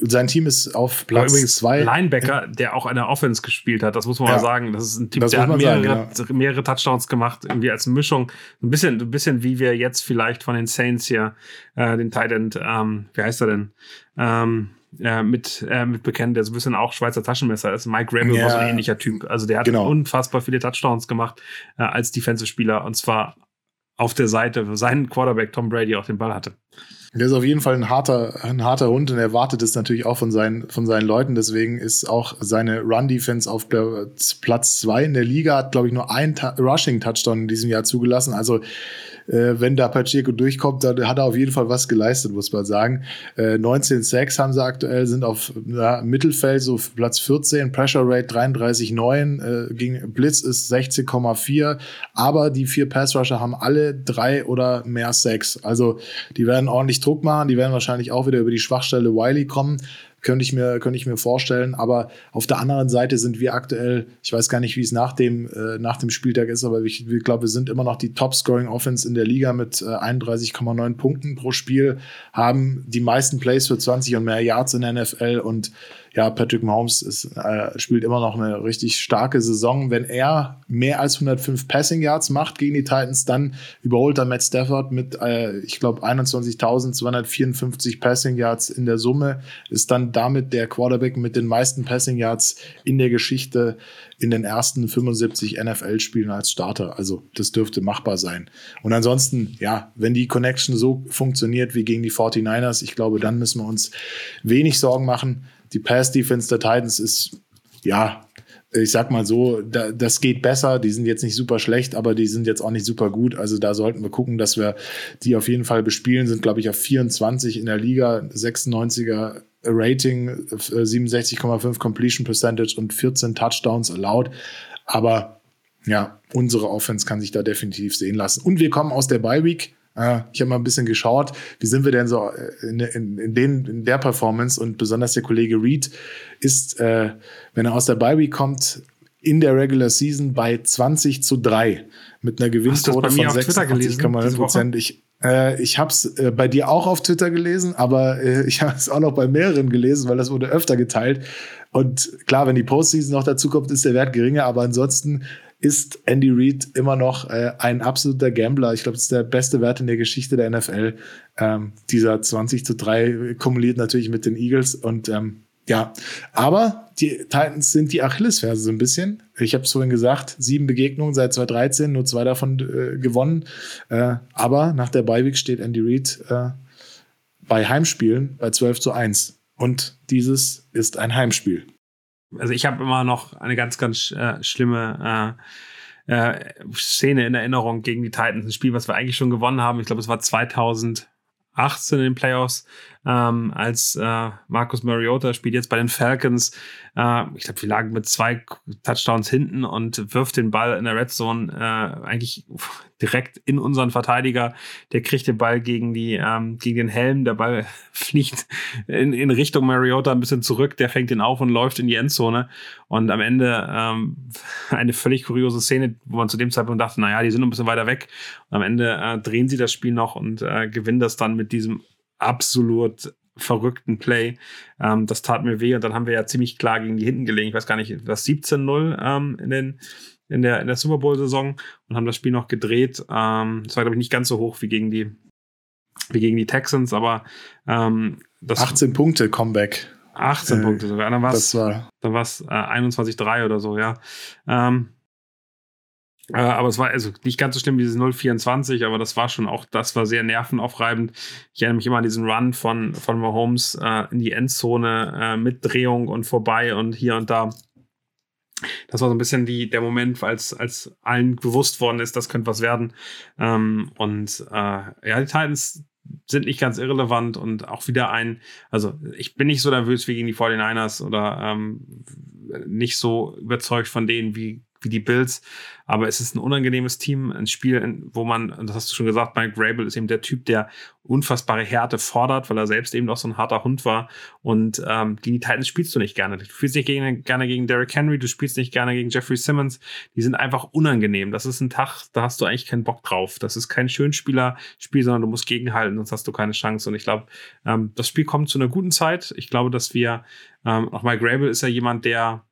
sein Team ist auf Platz übrigens zwei. Linebacker, der auch eine Offense gespielt hat, das muss man ja, mal sagen. Das ist ein Typ, der hat mehrere, sagen, ja. mehrere, Touchdowns gemacht, irgendwie als Mischung. Ein bisschen, ein bisschen wie wir jetzt vielleicht von den Saints hier, äh, den Titan, ähm, wie heißt er denn? Ähm, äh, mit, äh, mit bekennen, der so ein bisschen auch Schweizer Taschenmesser ist. Mike Rabel ja, war so ein ähnlicher Typ. Also der hat genau. unfassbar viele Touchdowns gemacht äh, als Defensive-Spieler und zwar auf der Seite, wo sein Quarterback Tom Brady auch den Ball hatte. Der ist auf jeden Fall ein harter, ein harter Hund und er wartet es natürlich auch von seinen, von seinen Leuten. Deswegen ist auch seine Run-Defense auf Platz zwei in der Liga, hat, glaube ich, nur ein Rushing-Touchdown in diesem Jahr zugelassen. Also äh, wenn da Pacheco durchkommt, dann hat er auf jeden Fall was geleistet, muss man sagen. Äh, 19 Sacks haben sie aktuell, sind auf ja, Mittelfeld, so Platz 14, Pressure Rate 33,9, äh, gegen Blitz ist 16,4, aber die vier Pass-Rusher haben alle drei oder mehr Sacks. Also die werden ordentlich Druck machen, die werden wahrscheinlich auch wieder über die Schwachstelle Wiley kommen könnte ich mir, könnte ich mir vorstellen. Aber auf der anderen Seite sind wir aktuell, ich weiß gar nicht, wie es nach dem, äh, nach dem Spieltag ist, aber ich, ich glaube, wir sind immer noch die Top-Scoring-Offense in der Liga mit äh, 31,9 Punkten pro Spiel, haben die meisten Plays für 20 und mehr Yards in der NFL und ja, Patrick Mahomes ist, äh, spielt immer noch eine richtig starke Saison. Wenn er mehr als 105 Passing Yards macht gegen die Titans, dann überholt er Matt Stafford mit, äh, ich glaube, 21.254 Passing Yards in der Summe, ist dann damit der Quarterback mit den meisten Passing Yards in der Geschichte in den ersten 75 NFL-Spielen als Starter. Also das dürfte machbar sein. Und ansonsten, ja, wenn die Connection so funktioniert wie gegen die 49ers, ich glaube, dann müssen wir uns wenig Sorgen machen. Die Pass-Defense der Titans ist, ja, ich sag mal so, da, das geht besser. Die sind jetzt nicht super schlecht, aber die sind jetzt auch nicht super gut. Also da sollten wir gucken, dass wir die auf jeden Fall bespielen. Sind, glaube ich, auf 24 in der Liga, 96er Rating, 67,5 Completion Percentage und 14 Touchdowns allowed. Aber ja, unsere Offense kann sich da definitiv sehen lassen. Und wir kommen aus der Bye Week. Äh, ich habe mal ein bisschen geschaut, wie sind wir denn so äh, in, in, in, den, in der Performance und besonders der Kollege Reed ist, äh, wenn er aus der Bye Week kommt, in der Regular Season bei 20 zu 3 mit einer Gewinnquote von 86,9 Prozent. Ich, äh, ich habe es äh, bei dir auch auf Twitter gelesen, aber äh, ich *laughs* habe es auch noch bei mehreren gelesen, weil das wurde öfter geteilt. Und klar, wenn die Postseason noch dazu kommt, ist der Wert geringer, aber ansonsten ist Andy Reid immer noch äh, ein absoluter Gambler. Ich glaube, das ist der beste Wert in der Geschichte der NFL. Ähm, dieser 20 zu 3 kumuliert natürlich mit den Eagles und ähm, ja, aber die Titans sind die Achillesferse so ein bisschen. Ich habe es vorhin gesagt, sieben Begegnungen seit 2013, nur zwei davon äh, gewonnen. Äh, aber nach der Beiweg steht Andy Reid äh, bei Heimspielen bei 12 zu 1. Und dieses ist ein Heimspiel also ich habe immer noch eine ganz, ganz äh, schlimme äh, äh, Szene in Erinnerung gegen die Titans. Ein Spiel, was wir eigentlich schon gewonnen haben. Ich glaube, es war 2018 in den Playoffs ähm, als äh, Marcus Mariota spielt jetzt bei den Falcons. Äh, ich glaube, wir lagen mit zwei Touchdowns hinten und wirft den Ball in der Red Zone äh, eigentlich *laughs* direkt in unseren Verteidiger. Der kriegt den Ball gegen die ähm, gegen den Helm. Der Ball *laughs* fliegt in, in Richtung Mariota ein bisschen zurück. Der fängt ihn auf und läuft in die Endzone. Und am Ende ähm, *laughs* eine völlig kuriose Szene, wo man zu dem Zeitpunkt dachte, naja, die sind ein bisschen weiter weg. Und am Ende äh, drehen sie das Spiel noch und äh, gewinnen das dann mit diesem absolut verrückten Play. Ähm, das tat mir weh und dann haben wir ja ziemlich klar gegen die hinten gelegen. Ich weiß gar nicht, was 17-0 ähm, in den in der, in der Super Bowl-Saison und haben das Spiel noch gedreht. Ähm, das war, glaube ich, nicht ganz so hoch wie gegen die, wie gegen die Texans, aber ähm, das 18 Punkte Comeback. 18 äh, Punkte sogar. Dann war es äh, 21-3 oder so, ja. Ähm, äh, aber es war also nicht ganz so schlimm wie dieses 024, aber das war schon auch, das war sehr nervenaufreibend. Ich erinnere mich immer an diesen Run von, von Mahomes äh, in die Endzone äh, mit Drehung und vorbei und hier und da. Das war so ein bisschen die, der Moment, als, als allen bewusst worden ist, das könnte was werden. Ähm, und äh, ja, die Titans sind nicht ganz irrelevant und auch wieder ein, also ich bin nicht so nervös wie gegen die 49ers oder ähm, nicht so überzeugt von denen wie wie die Bills. Aber es ist ein unangenehmes Team, ein Spiel, wo man, das hast du schon gesagt, Mike Grable ist eben der Typ, der unfassbare Härte fordert, weil er selbst eben auch so ein harter Hund war. Und ähm, gegen die Titans spielst du nicht gerne. Du spielst nicht gegen, gerne gegen Derrick Henry, du spielst nicht gerne gegen Jeffrey Simmons. Die sind einfach unangenehm. Das ist ein Tag, da hast du eigentlich keinen Bock drauf. Das ist kein Schönspieler-Spiel, sondern du musst gegenhalten, sonst hast du keine Chance. Und ich glaube, ähm, das Spiel kommt zu einer guten Zeit. Ich glaube, dass wir, ähm, auch Mike Grable ist ja jemand, der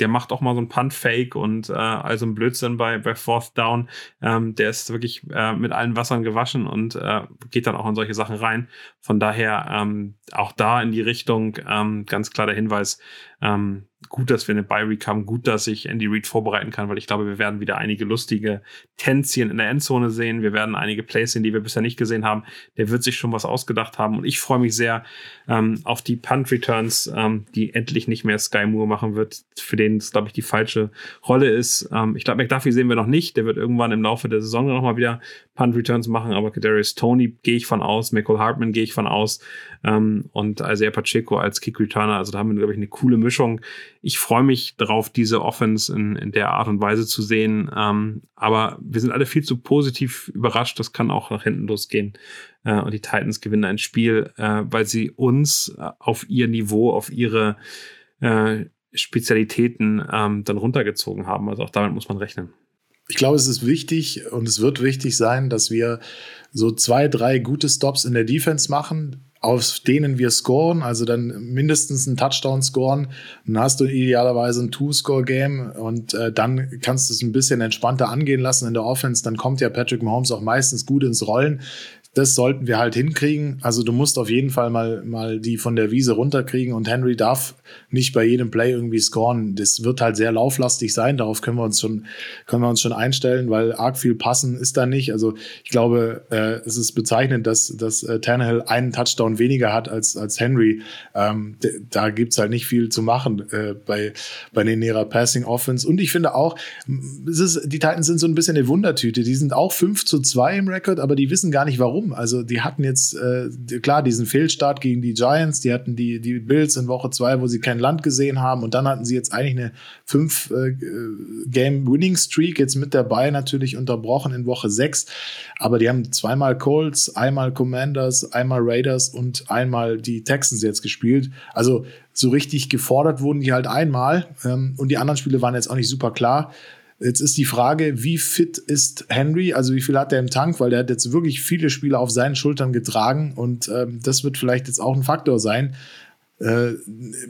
der macht auch mal so ein Punt-Fake und äh, also ein Blödsinn bei, bei Fourth Down. Ähm, der ist wirklich äh, mit allen Wassern gewaschen und äh, geht dann auch in solche Sachen rein. Von daher ähm, auch da in die Richtung ähm, ganz klar der Hinweis, ähm, gut, dass wir eine Bye-Week haben, gut, dass ich Andy Reid vorbereiten kann, weil ich glaube, wir werden wieder einige lustige Tänzchen in der Endzone sehen. Wir werden einige Plays sehen, die wir bisher nicht gesehen haben. Der wird sich schon was ausgedacht haben und ich freue mich sehr ähm, auf die Punt-Returns, ähm, die endlich nicht mehr Sky Moore machen wird, für den es, glaube ich, die falsche Rolle ist. Ähm, ich glaube, McDuffie sehen wir noch nicht. Der wird irgendwann im Laufe der Saison nochmal wieder Punt-Returns machen, aber Kadarius Tony gehe ich von aus, Michael Hartman gehe ich von aus ähm, und Isaiah Pacheco als Kick-Returner. Also da haben wir, glaube ich, eine coole Mischung. Ich freue mich darauf, diese Offense in, in der Art und Weise zu sehen. Ähm, aber wir sind alle viel zu positiv überrascht. Das kann auch nach hinten losgehen. Äh, und die Titans gewinnen ein Spiel, äh, weil sie uns äh, auf ihr Niveau, auf ihre äh, Spezialitäten ähm, dann runtergezogen haben. Also auch damit muss man rechnen. Ich glaube, es ist wichtig und es wird wichtig sein, dass wir so zwei, drei gute Stops in der Defense machen, auf denen wir scoren, also dann mindestens einen Touchdown scoren. Dann hast du idealerweise ein Two-Score-Game und äh, dann kannst du es ein bisschen entspannter angehen lassen in der Offense. Dann kommt ja Patrick Mahomes auch meistens gut ins Rollen das sollten wir halt hinkriegen. Also du musst auf jeden Fall mal, mal die von der Wiese runterkriegen und Henry darf nicht bei jedem Play irgendwie scoren. Das wird halt sehr lauflastig sein. Darauf können wir uns schon, können wir uns schon einstellen, weil arg viel passen ist da nicht. Also ich glaube, äh, es ist bezeichnend, dass, dass äh, Tannehill einen Touchdown weniger hat als, als Henry. Ähm, da gibt's halt nicht viel zu machen äh, bei, bei den Nera Passing Offense. Und ich finde auch, es ist, die Titans sind so ein bisschen eine Wundertüte. Die sind auch 5 zu 2 im Rekord, aber die wissen gar nicht warum warum. Also die hatten jetzt, äh, klar, diesen Fehlstart gegen die Giants, die hatten die, die Bills in Woche zwei, wo sie kein Land gesehen haben und dann hatten sie jetzt eigentlich eine fünf äh, Game Winning Streak jetzt mit dabei natürlich unterbrochen in Woche sechs. Aber die haben zweimal Colts, einmal Commanders, einmal Raiders und einmal die Texans jetzt gespielt. Also so richtig gefordert wurden die halt einmal ähm, und die anderen Spiele waren jetzt auch nicht super klar. Jetzt ist die Frage, wie fit ist Henry? Also wie viel hat er im Tank? Weil der hat jetzt wirklich viele Spiele auf seinen Schultern getragen und ähm, das wird vielleicht jetzt auch ein Faktor sein. Äh,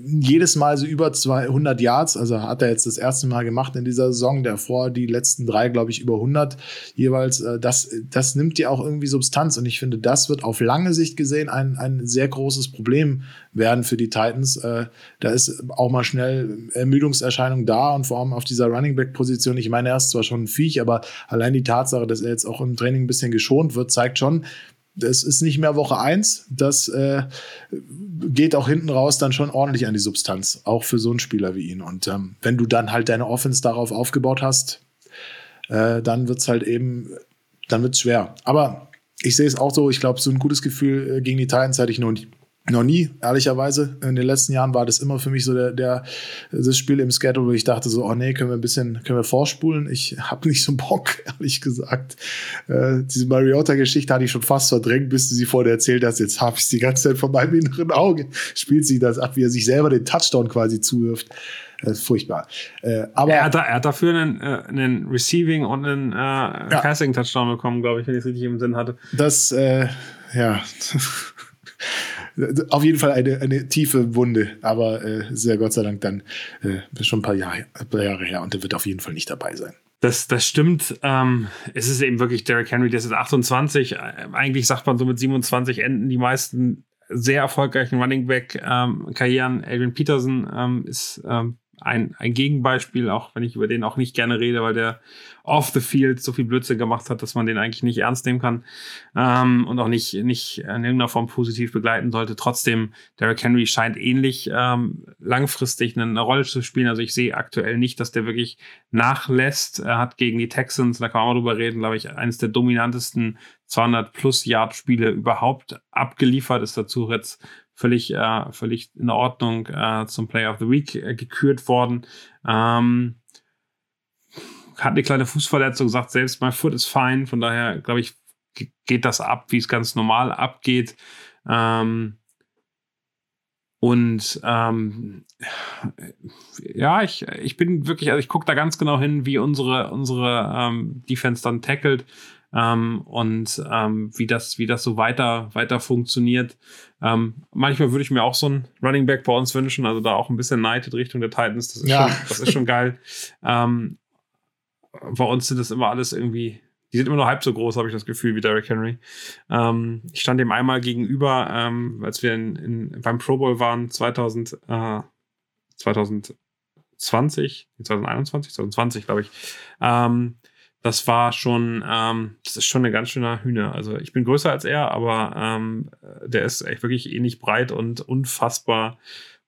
jedes Mal so über 200 Yards, also hat er jetzt das erste Mal gemacht in dieser Saison, davor die letzten drei, glaube ich, über 100 jeweils. Äh, das, das nimmt ja auch irgendwie Substanz und ich finde, das wird auf lange Sicht gesehen ein, ein sehr großes Problem werden für die Titans. Äh, da ist auch mal schnell Ermüdungserscheinung da und vor allem auf dieser Running Back Position. Ich meine, er ist zwar schon ein Viech, aber allein die Tatsache, dass er jetzt auch im Training ein bisschen geschont wird, zeigt schon, das ist nicht mehr Woche eins. Das äh, geht auch hinten raus dann schon ordentlich an die Substanz, auch für so einen Spieler wie ihn. Und ähm, wenn du dann halt deine Offense darauf aufgebaut hast, äh, dann wird es halt eben, dann wird es schwer. Aber ich sehe es auch so, ich glaube, so ein gutes Gefühl äh, gegen die Titans hatte ich noch nicht noch nie, ehrlicherweise. In den letzten Jahren war das immer für mich so der, der das Spiel im Schedule, wo ich dachte so, oh nee, können wir ein bisschen, können wir vorspulen? Ich habe nicht so Bock, *laughs* ehrlich gesagt. Äh, diese Mariota-Geschichte hatte ich schon fast verdrängt, bis du sie vorher erzählt hast. Jetzt habe ich die ganze Zeit vor meinem inneren Auge. Spielt sie das ab, wie er sich selber den Touchdown quasi zuwirft. Das ist furchtbar. Äh, aber er hat, er hat dafür einen, äh, einen Receiving und einen äh, ja. Passing-Touchdown bekommen, glaube ich, wenn ich es richtig im Sinn hatte. Das, äh, ja. Auf jeden Fall eine, eine tiefe Wunde, aber äh, sehr Gott sei Dank dann äh, schon ein paar Jahre, ein paar Jahre her und der wird auf jeden Fall nicht dabei sein. Das, das stimmt. Ähm, es ist eben wirklich Derrick Henry, der ist 28. Äh, eigentlich sagt man so mit 27 enden die meisten sehr erfolgreichen Running Back-Karrieren. Ähm, Adrian Peterson ähm, ist ähm, ein, ein Gegenbeispiel, auch wenn ich über den auch nicht gerne rede, weil der off the field so viel Blödsinn gemacht hat, dass man den eigentlich nicht ernst nehmen kann ähm, und auch nicht, nicht in irgendeiner Form positiv begleiten sollte. Trotzdem, Derrick Henry scheint ähnlich ähm, langfristig eine, eine Rolle zu spielen. Also ich sehe aktuell nicht, dass der wirklich nachlässt. Er hat gegen die Texans, da kann man auch drüber reden, glaube ich, eines der dominantesten 200 plus Yard Spiele überhaupt abgeliefert, ist dazu jetzt völlig, äh, völlig in Ordnung äh, zum Player of the Week äh, gekürt worden. Ähm, hat eine kleine Fußverletzung, sagt selbst, mein Foot ist fein. Von daher, glaube ich, geht das ab, wie es ganz normal abgeht. Ähm, und ähm, ja, ich, ich bin wirklich, also ich gucke da ganz genau hin, wie unsere, unsere ähm, Defense dann tackelt ähm, und ähm, wie das, wie das so weiter, weiter funktioniert. Ähm, manchmal würde ich mir auch so ein Running Back bei uns wünschen, also da auch ein bisschen neidet Richtung der Titans. Das ist, ja. schon, das ist schon geil. Ähm, bei uns sind das immer alles irgendwie, die sind immer nur halb so groß, habe ich das Gefühl, wie Derrick Henry. Ähm, ich stand dem einmal gegenüber, ähm, als wir in, in, beim Pro Bowl waren, 2000, äh, 2020, 2021, 2020, glaube ich. Ähm, das war schon, ähm, das ist schon eine ganz schöne Hühner. Also ich bin größer als er, aber ähm, der ist echt wirklich ähnlich breit und unfassbar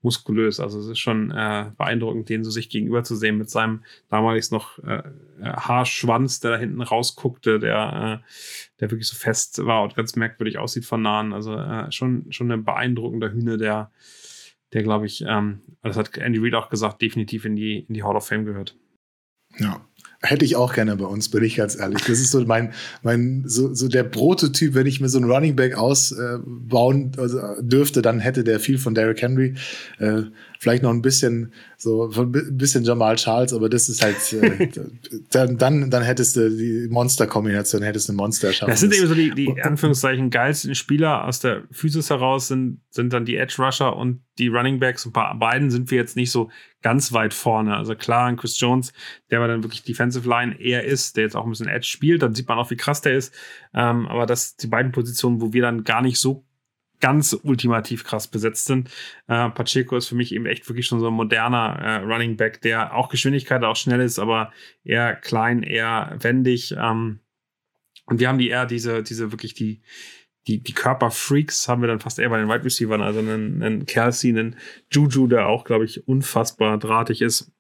muskulös. Also es ist schon äh, beeindruckend, den so sich gegenüber zu sehen mit seinem damals noch äh, äh, Haarschwanz, der da hinten rausguckte, der, äh, der wirklich so fest war und ganz merkwürdig aussieht von nahen. Also äh, schon, schon ein beeindruckender Hühner, der, der glaube ich, ähm, das hat Andy Reid auch gesagt, definitiv in die, in die Hall of Fame gehört. Ja, Hätte ich auch gerne bei uns, bin ich ganz ehrlich. Das ist so mein, mein so, so der Prototyp, wenn ich mir so einen Running Back ausbauen also, dürfte, dann hätte der viel von Derrick Henry. Äh, vielleicht noch ein bisschen so ein bisschen Jamal Charles, aber das ist halt äh, *laughs* dann, dann, dann hättest du die Monster-Kombination, hättest du ein Monster schaffen. Das sind eben so die, die Anführungszeichen geilsten Spieler aus der Physis heraus, sind, sind dann die Edge Rusher und die Running Backs. Und bei beiden sind wir jetzt nicht so ganz weit vorne. Also klar, ein Chris Jones, der aber dann wirklich Defensive Line eher ist, der jetzt auch ein bisschen Edge spielt, dann sieht man auch, wie krass der ist. Ähm, aber das die beiden Positionen, wo wir dann gar nicht so ganz ultimativ krass besetzt sind. Äh, Pacheco ist für mich eben echt wirklich schon so ein moderner äh, Running Back, der auch Geschwindigkeit, auch schnell ist, aber eher klein, eher wendig. Ähm, und wir haben die eher diese, diese wirklich die, die, die Körperfreaks haben wir dann fast eher bei den Wide Receivers, also einen, einen Kelsey, einen Juju, der auch, glaube ich, unfassbar drahtig ist.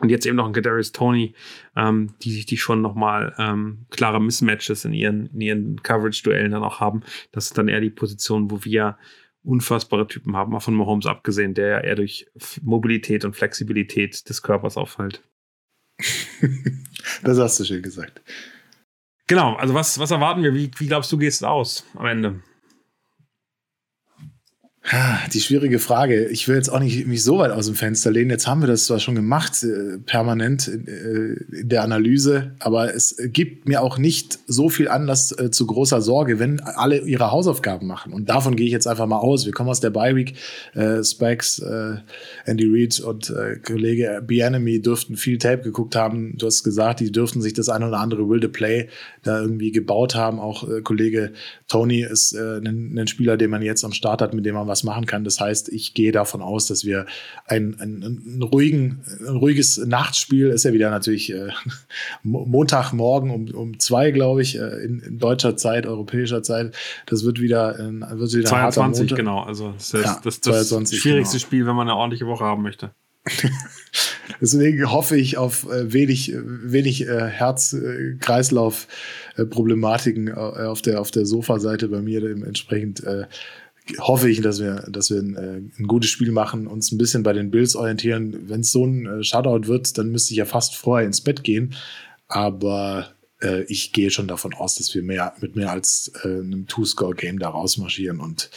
Und jetzt eben noch ein Kadarius Tony, ähm, die sich die schon nochmal ähm, klare Mismatches in ihren, in ihren Coverage-Duellen dann auch haben. Das ist dann eher die Position, wo wir unfassbare Typen haben, auch von Mahomes abgesehen, der ja eher durch Mobilität und Flexibilität des Körpers auffällt. *laughs* das hast du schön gesagt. Genau, also was, was erwarten wir? Wie, wie glaubst du, geht es aus am Ende? Die schwierige Frage. Ich will jetzt auch nicht mich so weit aus dem Fenster lehnen. Jetzt haben wir das zwar schon gemacht, äh, permanent äh, in der Analyse, aber es gibt mir auch nicht so viel Anlass äh, zu großer Sorge, wenn alle ihre Hausaufgaben machen. Und davon gehe ich jetzt einfach mal aus. Wir kommen aus der Bye Week. Äh, Specs, äh, Andy Reid und äh, Kollege Bienemy dürften viel Tape geguckt haben. Du hast gesagt, die dürften sich das ein oder andere Wilde Play da irgendwie gebaut haben. Auch Kollege Tony ist ein, ein Spieler, den man jetzt am Start hat, mit dem man was was machen kann. Das heißt, ich gehe davon aus, dass wir ein, ein, ein, ruhigen, ein ruhiges Nachtspiel ist ja wieder natürlich äh, *laughs* Montagmorgen um, um zwei, glaube ich, äh, in, in, deutscher Zeit, europäischer Zeit. Das wird wieder, äh, wird wieder 22, genau. Also das, ist ja, das, das, das schwierigste genau. Spiel, wenn man eine ordentliche Woche haben möchte. *laughs* Deswegen hoffe ich auf äh, wenig, wenig Herz-Kreislauf-Problematiken auf der, auf der Sofaseite bei mir entsprechend hoffe ich, dass wir, dass wir ein, äh, ein, gutes Spiel machen, uns ein bisschen bei den Bills orientieren. Wenn es so ein äh, Shutout wird, dann müsste ich ja fast vorher ins Bett gehen. Aber äh, ich gehe schon davon aus, dass wir mehr mit mehr als äh, einem Two-Score-Game da rausmarschieren und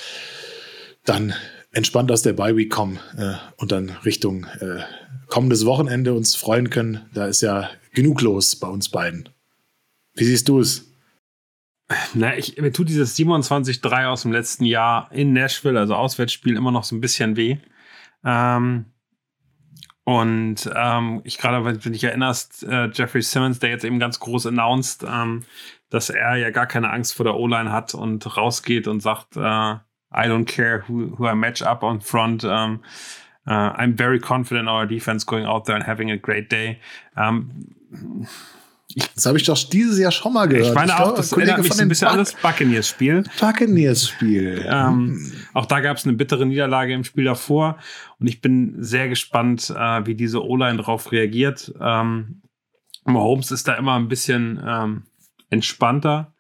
dann entspannt aus der Bye-Week kommen äh, und dann Richtung äh, kommendes Wochenende uns freuen können. Da ist ja genug los bei uns beiden. Wie siehst du es? Na, ich, mir tut dieses 27-3 aus dem letzten Jahr in Nashville, also Auswärtsspiel, immer noch so ein bisschen weh. Ähm, und ähm, ich gerade, wenn du dich erinnerst, äh, Jeffrey Simmons, der jetzt eben ganz groß announced, ähm, dass er ja gar keine Angst vor der O-Line hat und rausgeht und sagt, äh, I don't care who, who I match up on front. Um, uh, I'm very confident in our defense going out there and having a great day. Um, das habe ich doch dieses Jahr schon mal gehört. Ich meine ich auch, das erinnert mich ein bisschen an das Buccaneers-Spiel. Buccaneers-Spiel. Ähm, auch da gab es eine bittere Niederlage im Spiel davor. Und ich bin sehr gespannt, äh, wie diese O-Line darauf reagiert. Ähm, Mahomes ist da immer ein bisschen ähm, entspannter.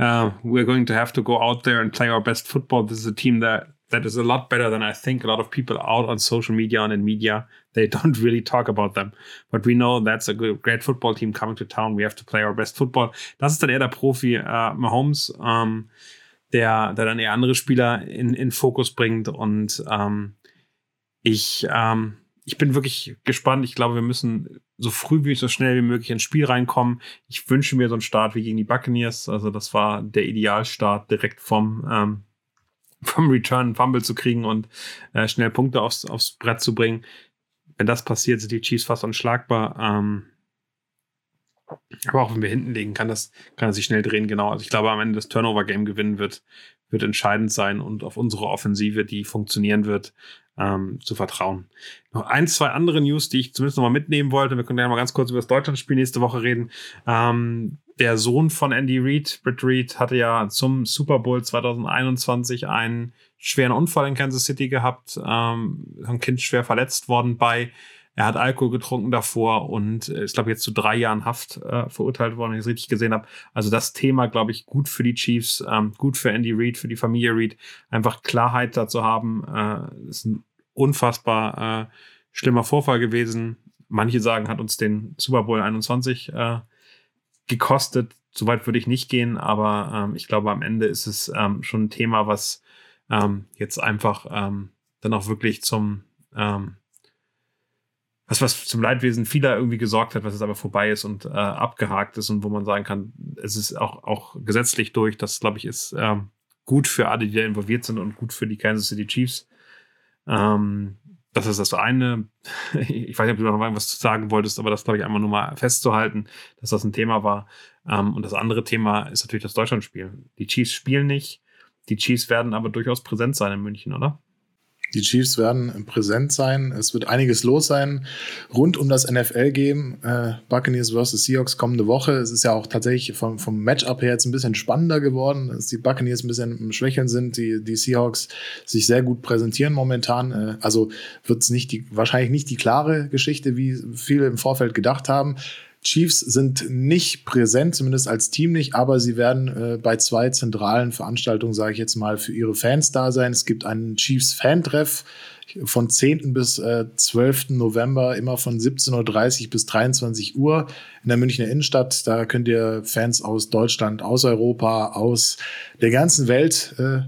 Uh, we're going to have to go out there and play our best football. This is a team that that is a lot better than I think a lot of people out on social media and in media. They *laughs* don't really talk about them. But we know that's a good, great football team coming to town. We have to play our best football. Das ist dann eher der Profi äh, Mahomes, ähm, der, der dann eher andere Spieler in, in Fokus bringt. Und ähm, ich, ähm, ich bin wirklich gespannt. Ich glaube, wir müssen so früh wie so schnell wie möglich ins Spiel reinkommen. Ich wünsche mir so einen Start wie gegen die Buccaneers. Also das war der Idealstart direkt vom ähm, vom Return Fumble zu kriegen und äh, schnell Punkte aufs, aufs Brett zu bringen. Wenn das passiert, sind die Chiefs fast unschlagbar. Ähm, aber auch wenn wir hinten liegen, kann das, kann das sich schnell drehen, genau. Also ich glaube, am Ende das Turnover-Game gewinnen wird, wird entscheidend sein und auf unsere Offensive, die funktionieren wird, ähm, zu vertrauen. Noch ein, zwei andere News, die ich zumindest noch mal mitnehmen wollte. Wir können ja mal ganz kurz über das Deutschlandspiel nächste Woche reden. Ähm, der Sohn von Andy Reid, Britt Reid, hatte ja zum Super Bowl 2021 einen schweren Unfall in Kansas City gehabt, ähm, ein Kind schwer verletzt worden bei. Er hat Alkohol getrunken davor und ist, glaube ich, jetzt zu drei Jahren Haft äh, verurteilt worden, wenn ich es richtig gesehen habe. Also das Thema, glaube ich, gut für die Chiefs, ähm, gut für Andy Reid, für die Familie Reid, einfach Klarheit dazu haben. Äh, ist ein unfassbar äh, schlimmer Vorfall gewesen. Manche sagen, hat uns den Super Bowl 21 äh, gekostet. Soweit würde ich nicht gehen, aber ähm, ich glaube, am Ende ist es ähm, schon ein Thema, was ähm, jetzt einfach ähm, dann auch wirklich zum ähm, was, was zum Leidwesen vieler irgendwie gesorgt hat, was jetzt aber vorbei ist und äh, abgehakt ist und wo man sagen kann, es ist auch, auch gesetzlich durch. Das, glaube ich, ist ähm, gut für alle, die da involviert sind und gut für die Kansas City Chiefs. Ähm, das ist das eine. *laughs* Ich weiß nicht, ob du noch was sagen wolltest, aber das glaube ich einmal nur mal festzuhalten, dass das ein Thema war. Ähm, und das andere Thema ist natürlich das Deutschlandspiel. Die Chiefs spielen nicht. Die Chiefs werden aber durchaus präsent sein in München, oder? Die Chiefs werden präsent sein. Es wird einiges los sein rund um das NFL-Game. Äh, Buccaneers vs. Seahawks kommende Woche. Es ist ja auch tatsächlich vom, vom Matchup her jetzt ein bisschen spannender geworden, dass die Buccaneers ein bisschen im Schwächeln sind, die, die Seahawks sich sehr gut präsentieren momentan. Äh, also wird es nicht die, wahrscheinlich nicht die klare Geschichte, wie viele im Vorfeld gedacht haben. Chiefs sind nicht präsent, zumindest als Team nicht, aber sie werden äh, bei zwei zentralen Veranstaltungen, sage ich jetzt mal, für ihre Fans da sein. Es gibt einen Chiefs-Fan-Treff von 10. bis äh, 12. November, immer von 17.30 Uhr bis 23 Uhr in der Münchner Innenstadt. Da könnt ihr Fans aus Deutschland, aus Europa, aus der ganzen Welt äh,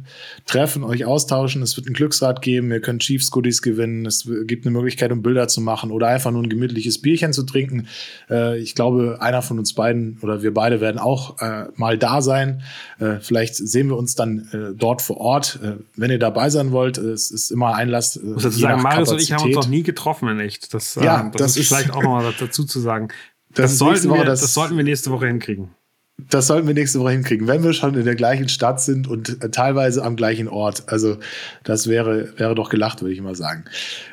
treffen, euch austauschen. Es wird ein Glücksrad geben, ihr könnt Chiefs Goodies gewinnen. Es gibt eine Möglichkeit, um Bilder zu machen oder einfach nur ein gemütliches Bierchen zu trinken. Äh, ich glaube, einer von uns beiden oder wir beide werden auch äh, mal da sein. Äh, vielleicht sehen wir uns dann äh, dort vor Ort. Äh, wenn ihr dabei sein wollt, es ist immer Einlass. Äh, muss dazu sagen, Marius und ich haben uns noch nie getroffen in echt. Das, ja, das, das ist vielleicht auch noch mal dazu zu sagen. Das, das, sollten Woche, wir, das, das sollten wir nächste Woche hinkriegen. Das sollten wir nächste Woche hinkriegen, wenn wir schon in der gleichen Stadt sind und äh, teilweise am gleichen Ort. Also das wäre, wäre doch gelacht, würde ich mal sagen.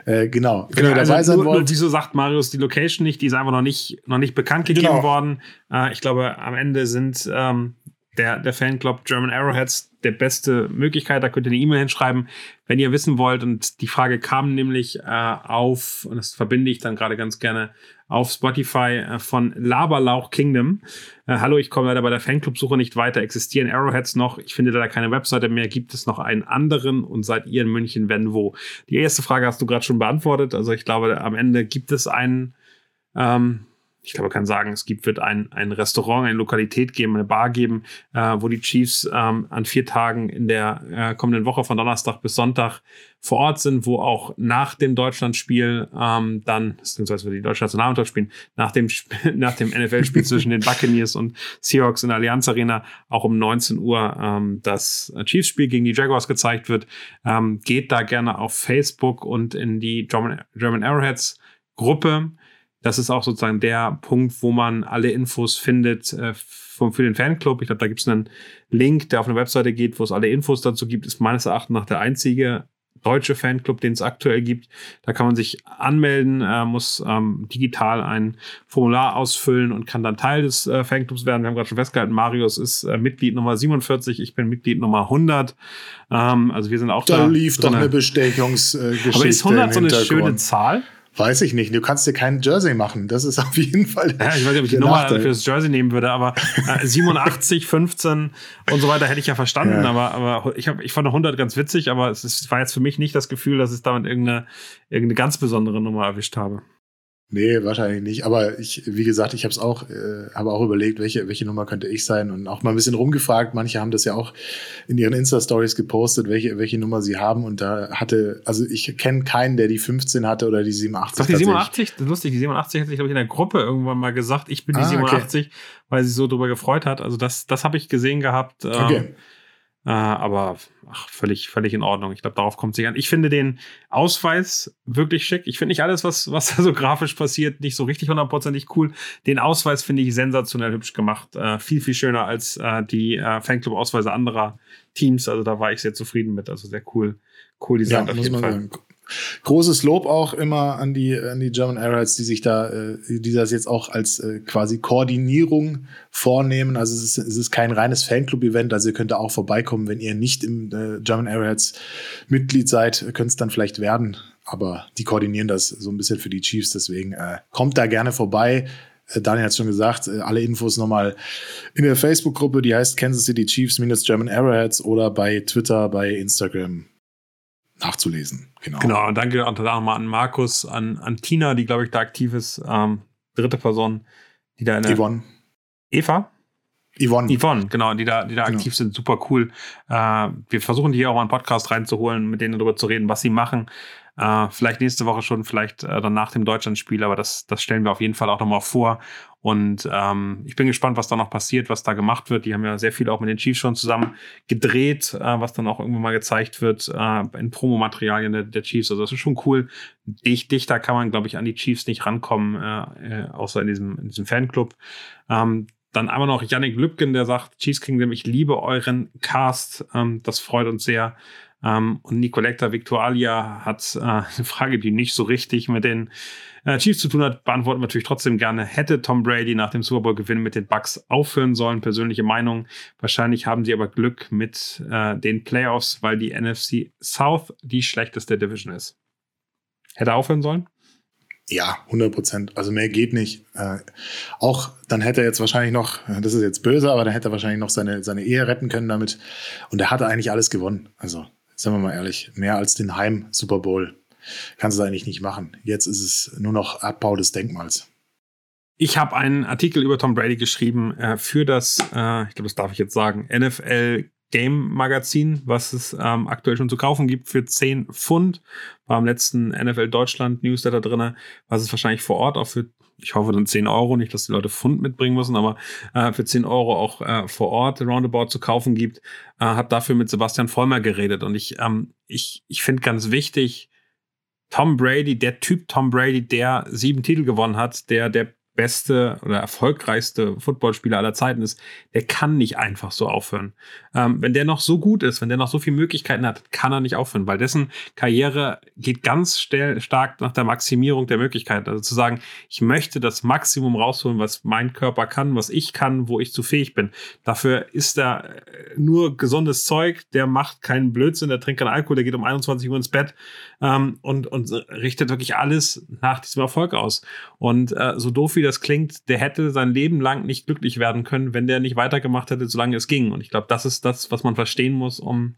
Äh, genau. Wenn ihr also dabei sein nur, wollt. Nur, wieso sagt Marius die Location nicht? Die ist einfach noch nicht, noch nicht bekannt gegeben genau. worden. Äh, ich glaube, am Ende sind ähm, der, der Fanclub German Arrowheads der beste Möglichkeit. Da könnt ihr eine E-Mail hinschreiben, wenn ihr wissen wollt. Und die Frage kam nämlich äh, auf, und das verbinde ich dann gerade ganz gerne auf Spotify äh, von Laberlauch Kingdom. Äh, Hallo, ich komme leider bei der Fanclub-Suche nicht weiter. Existieren Arrowheads noch? Ich finde leider keine Webseite mehr. Gibt es noch einen anderen? Und seid ihr in München, wenn wo? Die erste Frage hast du gerade schon beantwortet. Also ich glaube, am Ende gibt es einen ähm, ich glaube, man kann sagen, es gibt, wird ein, ein Restaurant, eine Lokalität geben, eine Bar geben, äh, wo die Chiefs ähm, an vier Tagen in der äh, kommenden Woche von Donnerstag bis Sonntag vor Ort sind, wo auch nach dem Deutschlandspiel ähm, dann, beziehungsweise die Deutsche Nationalmannschaft spielen, nach dem, *laughs* nach dem NFL-Spiel *laughs* zwischen den Buccaneers und Seahawks in der Allianz Arena auch um 19 Uhr ähm, das Chiefs-Spiel gegen die Jaguars gezeigt wird. Ähm, geht da gerne auf Facebook und in die German, German Arrowheads Gruppe das ist auch sozusagen der Punkt, wo man alle Infos findet äh, für, für den Fanclub. Ich glaube, da gibt es einen Link, der auf eine Webseite geht, wo es alle Infos dazu gibt. Ist meines Erachtens nach der einzige deutsche Fanclub, den es aktuell gibt. Da kann man sich anmelden, äh, muss ähm, digital ein Formular ausfüllen und kann dann Teil des äh, Fanclubs werden. Wir haben gerade schon festgehalten, Marius ist äh, Mitglied Nummer 47, ich bin Mitglied Nummer 100. Ähm, also wir sind auch da. Da lief doch eine Bestechungsgeschichte. Aber ist 100 so eine schöne Zahl? Weiß ich nicht. Du kannst dir keinen Jersey machen. Das ist *laughs* auf jeden Fall. Ja, ich weiß nicht, ob ich die Nummer für das Jersey nehmen würde, aber äh, *laughs* 87, 15 und so weiter hätte ich ja verstanden. Ja. Aber, aber ich, hab, ich fand 100 ganz witzig, aber es ist, war jetzt für mich nicht das Gefühl, dass ich damit irgendeine, irgendeine ganz besondere Nummer erwischt habe. Nee, wahrscheinlich nicht. Aber ich, wie gesagt, ich habe es auch, äh, habe auch überlegt, welche, welche Nummer könnte ich sein und auch mal ein bisschen rumgefragt. Manche haben das ja auch in ihren Insta-Stories gepostet, welche, welche Nummer sie haben. Und da hatte, also ich kenne keinen, der die 15 hatte oder die 87. Doch, die 87, das ist lustig, die 87 hätte ich, glaube ich, in der Gruppe irgendwann mal gesagt, ich bin die ah, 87, okay. weil sie so drüber gefreut hat. Also das, das habe ich gesehen gehabt. Ähm, okay. Äh, aber ach, völlig, völlig in Ordnung. Ich glaube, darauf kommt es nicht an. Ich finde den Ausweis wirklich schick. Ich finde nicht alles, was, was da so grafisch passiert, nicht so richtig hundertprozentig cool. Den Ausweis finde ich sensationell hübsch gemacht. Äh, viel, viel schöner als äh, die äh, Fanclub-Ausweise anderer Teams. Also da war ich sehr zufrieden mit. Also sehr cool, cool designt ja, auf jeden Fall. Sagen. Großes Lob auch immer an die, an die German Airlines, die sich da, äh, die das jetzt auch als äh, quasi Koordinierung vornehmen. Also es ist, es ist kein reines Fanclub-Event, also ihr könnt da auch vorbeikommen, wenn ihr nicht im äh, German Airheads Mitglied seid, könnt es dann vielleicht werden. Aber die koordinieren das so ein bisschen für die Chiefs, deswegen äh, kommt da gerne vorbei. Äh, Daniel hat schon gesagt, äh, alle Infos nochmal in der Facebook-Gruppe, die heißt Kansas City Chiefs minus German Arrowheads oder bei Twitter, bei Instagram nachzulesen. Genau. Genau, und danke auch nochmal an Markus, an, an Tina, die, glaube ich, da aktiv ist. Ähm, dritte Person, die da in der. Yvonne. Eva? Yvonne. Yvonne, genau, die da, die da genau. aktiv sind, super cool. Äh, wir versuchen die hier auch mal einen Podcast reinzuholen, mit denen darüber zu reden, was sie machen. Äh, vielleicht nächste Woche schon, vielleicht äh, dann nach dem Deutschlandspiel, aber das, das stellen wir auf jeden Fall auch nochmal vor. Und ähm, ich bin gespannt, was da noch passiert, was da gemacht wird. Die haben ja sehr viel auch mit den Chiefs schon zusammen gedreht, äh, was dann auch irgendwann mal gezeigt wird äh, in Promomaterialien der, der Chiefs. Also das ist schon cool. Dicht, dichter kann man, glaube ich, an die Chiefs nicht rankommen, äh, äh, außer in diesem, in diesem Fanclub. Ähm, dann einmal noch Yannick Lübken, der sagt, Chiefs Kingdom, ich liebe euren Cast. Ähm, das freut uns sehr. Ähm, und Nicoletta Victualia hat äh, eine Frage, die nicht so richtig mit den äh, Chiefs zu tun hat, beantworten wir natürlich trotzdem gerne. Hätte Tom Brady nach dem Super Bowl-Gewinn mit den Bucks aufhören sollen? Persönliche Meinung. Wahrscheinlich haben sie aber Glück mit äh, den Playoffs, weil die NFC South die schlechteste Division ist. Hätte aufhören sollen? Ja, 100 Prozent. Also mehr geht nicht. Äh, auch dann hätte er jetzt wahrscheinlich noch, das ist jetzt böse, aber dann hätte er wahrscheinlich noch seine, seine Ehe retten können damit. Und er hatte eigentlich alles gewonnen. Also, sagen wir mal ehrlich, mehr als den Heim Super Bowl kannst du eigentlich nicht machen. Jetzt ist es nur noch Abbau des Denkmals. Ich habe einen Artikel über Tom Brady geschrieben äh, für das, äh, ich glaube, das darf ich jetzt sagen, NFL Game Magazin, was es ähm, aktuell schon zu kaufen gibt für 10 Pfund. War am letzten NFL Deutschland Newsletter drin, was es wahrscheinlich vor Ort auch für, ich hoffe dann 10 Euro, nicht, dass die Leute Pfund mitbringen müssen, aber äh, für 10 Euro auch äh, vor Ort Roundabout zu kaufen gibt. Äh, habe dafür mit Sebastian Vollmer geredet und ich, ähm, ich, ich finde ganz wichtig, Tom Brady, der Typ Tom Brady, der sieben Titel gewonnen hat, der der beste oder erfolgreichste Footballspieler aller Zeiten ist, der kann nicht einfach so aufhören. Ähm, wenn der noch so gut ist, wenn der noch so viele Möglichkeiten hat, kann er nicht aufhören, weil dessen Karriere geht ganz stark nach der Maximierung der Möglichkeiten. Also zu sagen, ich möchte das Maximum rausholen, was mein Körper kann, was ich kann, wo ich zu fähig bin. Dafür ist er äh, nur gesundes Zeug, der macht keinen Blödsinn, der trinkt keinen Alkohol, der geht um 21 Uhr ins Bett ähm, und, und richtet wirklich alles nach diesem Erfolg aus. Und äh, so doof wie das klingt, der hätte sein Leben lang nicht glücklich werden können, wenn der nicht weitergemacht hätte, solange es ging. Und ich glaube, das ist das, was man verstehen muss, um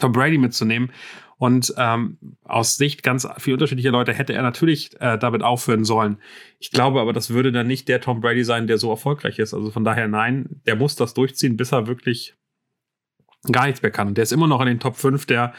Tom Brady mitzunehmen. Und ähm, aus Sicht ganz viel unterschiedlicher Leute hätte er natürlich äh, damit aufhören sollen. Ich glaube aber, das würde dann nicht der Tom Brady sein, der so erfolgreich ist. Also von daher nein, der muss das durchziehen, bis er wirklich gar nichts mehr kann. Und der ist immer noch in den Top 5 der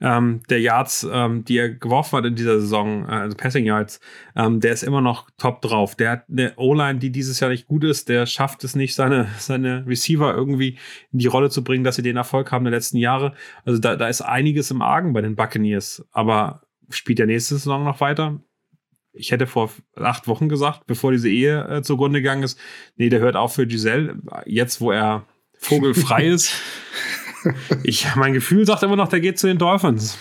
ähm, der Yards, ähm, die er geworfen hat in dieser Saison, äh, also Passing Yards, ähm, der ist immer noch top drauf. Der hat eine O-Line, die dieses Jahr nicht gut ist. Der schafft es nicht, seine, seine Receiver irgendwie in die Rolle zu bringen, dass sie den Erfolg haben der letzten Jahre. Also da, da ist einiges im Argen bei den Buccaneers. Aber spielt der nächste Saison noch weiter? ich hätte vor acht Wochen gesagt, bevor diese Ehe äh, zugrunde gegangen ist, nee, der hört auf für Giselle. Jetzt, wo er vogelfrei ist, *laughs* ich, mein Gefühl sagt immer noch, der geht zu den Dolphins.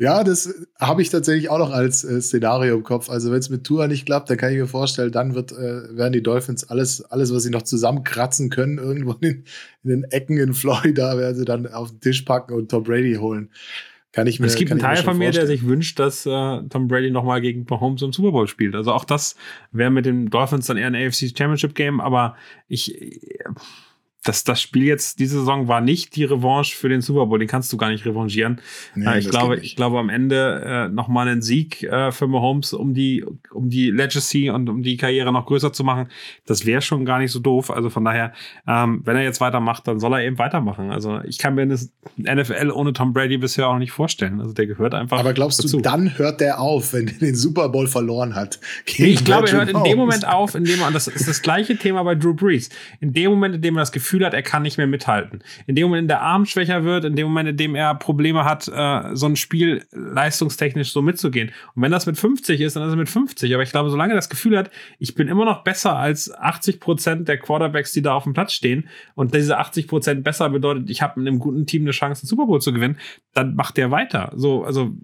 Ja, das habe ich tatsächlich auch noch als äh, Szenario im Kopf. Also wenn es mit Tour nicht klappt, dann kann ich mir vorstellen, dann wird, äh, werden die Dolphins alles, alles, was sie noch zusammenkratzen können, irgendwo in, in, den Ecken in Florida, werden sie dann auf den Tisch packen und Tom Brady holen. Kann ich mir, es gibt einen Teil von mir, vorstellen. der sich wünscht, dass äh, Tom Brady nochmal gegen Mahomes im Super Bowl spielt. Also auch das wäre mit den Dolphins dann eher ein AFC Championship Game, aber ich das, das Spiel jetzt, diese Saison war nicht die Revanche für den Super Bowl, den kannst du gar nicht revanchieren. Nee, äh, ich glaube, ich glaube am Ende äh, nochmal einen Sieg äh, für Mahomes, um die, um die Legacy und um die Karriere noch größer zu machen, das wäre schon gar nicht so doof. Also von daher, ähm, wenn er jetzt weitermacht, dann soll er eben weitermachen. Also ich kann mir das NFL ohne Tom Brady bisher auch nicht vorstellen. Also der gehört einfach. Aber glaubst dazu. du, dann hört der auf, wenn er den Super Bowl verloren hat? Nee, ich glaube, er hört in dem Moment auf, in dem, und das ist das gleiche Thema bei Drew Brees. In dem Moment, in dem er das Gefühl Gefühl hat, er kann nicht mehr mithalten. In dem Moment, in der Arm schwächer wird, in dem Moment, in dem er Probleme hat, äh, so ein Spiel leistungstechnisch so mitzugehen. Und wenn das mit 50 ist, dann ist er mit 50. Aber ich glaube, solange er das Gefühl hat, ich bin immer noch besser als 80 Prozent der Quarterbacks, die da auf dem Platz stehen, und diese 80 Prozent besser bedeutet, ich habe in einem guten Team eine Chance, einen Super Bowl zu gewinnen, dann macht der weiter. So, also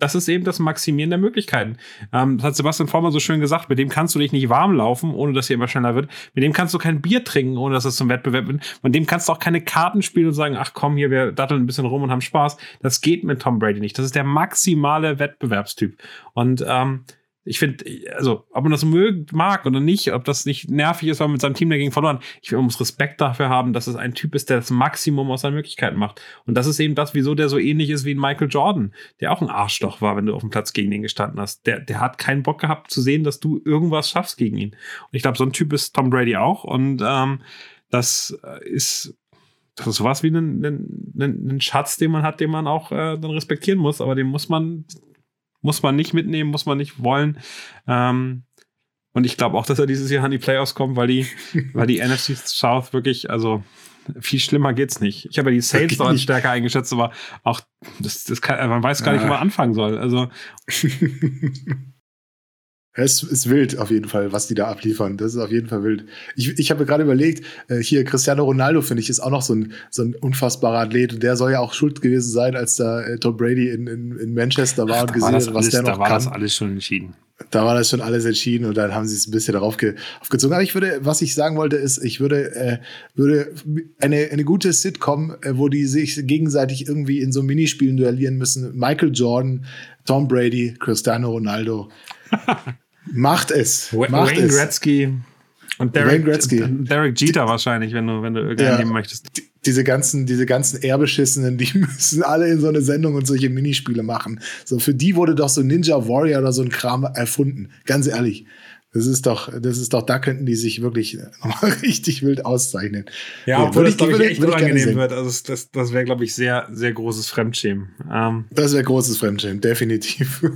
das ist eben das Maximieren der Möglichkeiten. Ähm, das hat Sebastian Vormann so schön gesagt, mit dem kannst du dich nicht warm laufen, ohne dass er immer schneller wird. Mit dem kannst du kein Bier trinken, ohne dass es zum Wettbewerb wird. Mit dem kannst du auch keine Karten spielen und sagen, ach komm, hier, wir datteln ein bisschen rum und haben Spaß. Das geht mit Tom Brady nicht. Das ist der maximale Wettbewerbstyp. Und ähm, ich finde, also, ob man das mag oder nicht, ob das nicht nervig ist, weil man mit seinem Team dagegen verloren, ich finde, man muss Respekt dafür haben, dass es ein Typ ist, der das Maximum aus seinen Möglichkeiten macht. Und das ist eben das, wieso der so ähnlich ist wie ein Michael Jordan, der auch ein Arschloch war, wenn du auf dem Platz gegen ihn gestanden hast. Der, der hat keinen Bock gehabt zu sehen, dass du irgendwas schaffst gegen ihn. Und ich glaube, so ein Typ ist Tom Brady auch. Und ähm, das ist das ist sowas wie ein, ein, ein, Schatz, den man hat, den man auch äh, dann respektieren muss, aber den muss man, muss man nicht mitnehmen, muss man nicht wollen. Ähm, und ich glaube auch, dass er dieses Jahr an die Playoffs kommt, weil die, *laughs* weil die NFC South wirklich, also viel schlimmer geht's nicht. Ich habe ja die Sales noch als stärker eingeschätzt, aber auch das, das kann, man weiß gar nicht, wo man anfangen soll. Also *laughs* Es ist wild auf jeden Fall, was die da abliefern. Das ist auf jeden Fall wild. Ich, ich habe gerade überlegt, äh, hier Cristiano Ronaldo, finde ich, ist auch noch so ein, so ein unfassbarer Athlet. Und der soll ja auch schuld gewesen sein, als da äh, Tom Brady in, in, in Manchester war Ach, und gesehen hat, was der noch da war kann. das alles schon entschieden. Da war das schon alles entschieden und dann haben sie es ein bisschen darauf ge aufgezogen. Aber ich würde, was ich sagen wollte, ist, ich würde, äh, würde eine, eine gute Sitcom, äh, wo die sich gegenseitig irgendwie in so Minispielen duellieren müssen. Michael Jordan, Tom Brady, Cristiano Ronaldo. Macht es. Macht Wayne es. Gretzky und Derek, Gretzky. Derek Jeter wahrscheinlich, wenn du, wenn du irgendeinen ja, möchtest. Die, diese ganzen, diese ganzen Ehrbeschissenen, die *laughs* müssen alle in so eine Sendung und solche Minispiele machen. So, für die wurde doch so Ninja Warrior oder so ein Kram erfunden. Ganz ehrlich. Das ist doch, das ist doch, da könnten die sich wirklich *laughs* nochmal richtig wild auszeichnen. Ja, obwohl das, glaube ich, echt unangenehm wird. Also das, das wäre, glaube ich, sehr, sehr großes Fremdschämen. Ähm, das wäre großes Fremdschämen, definitiv. *laughs*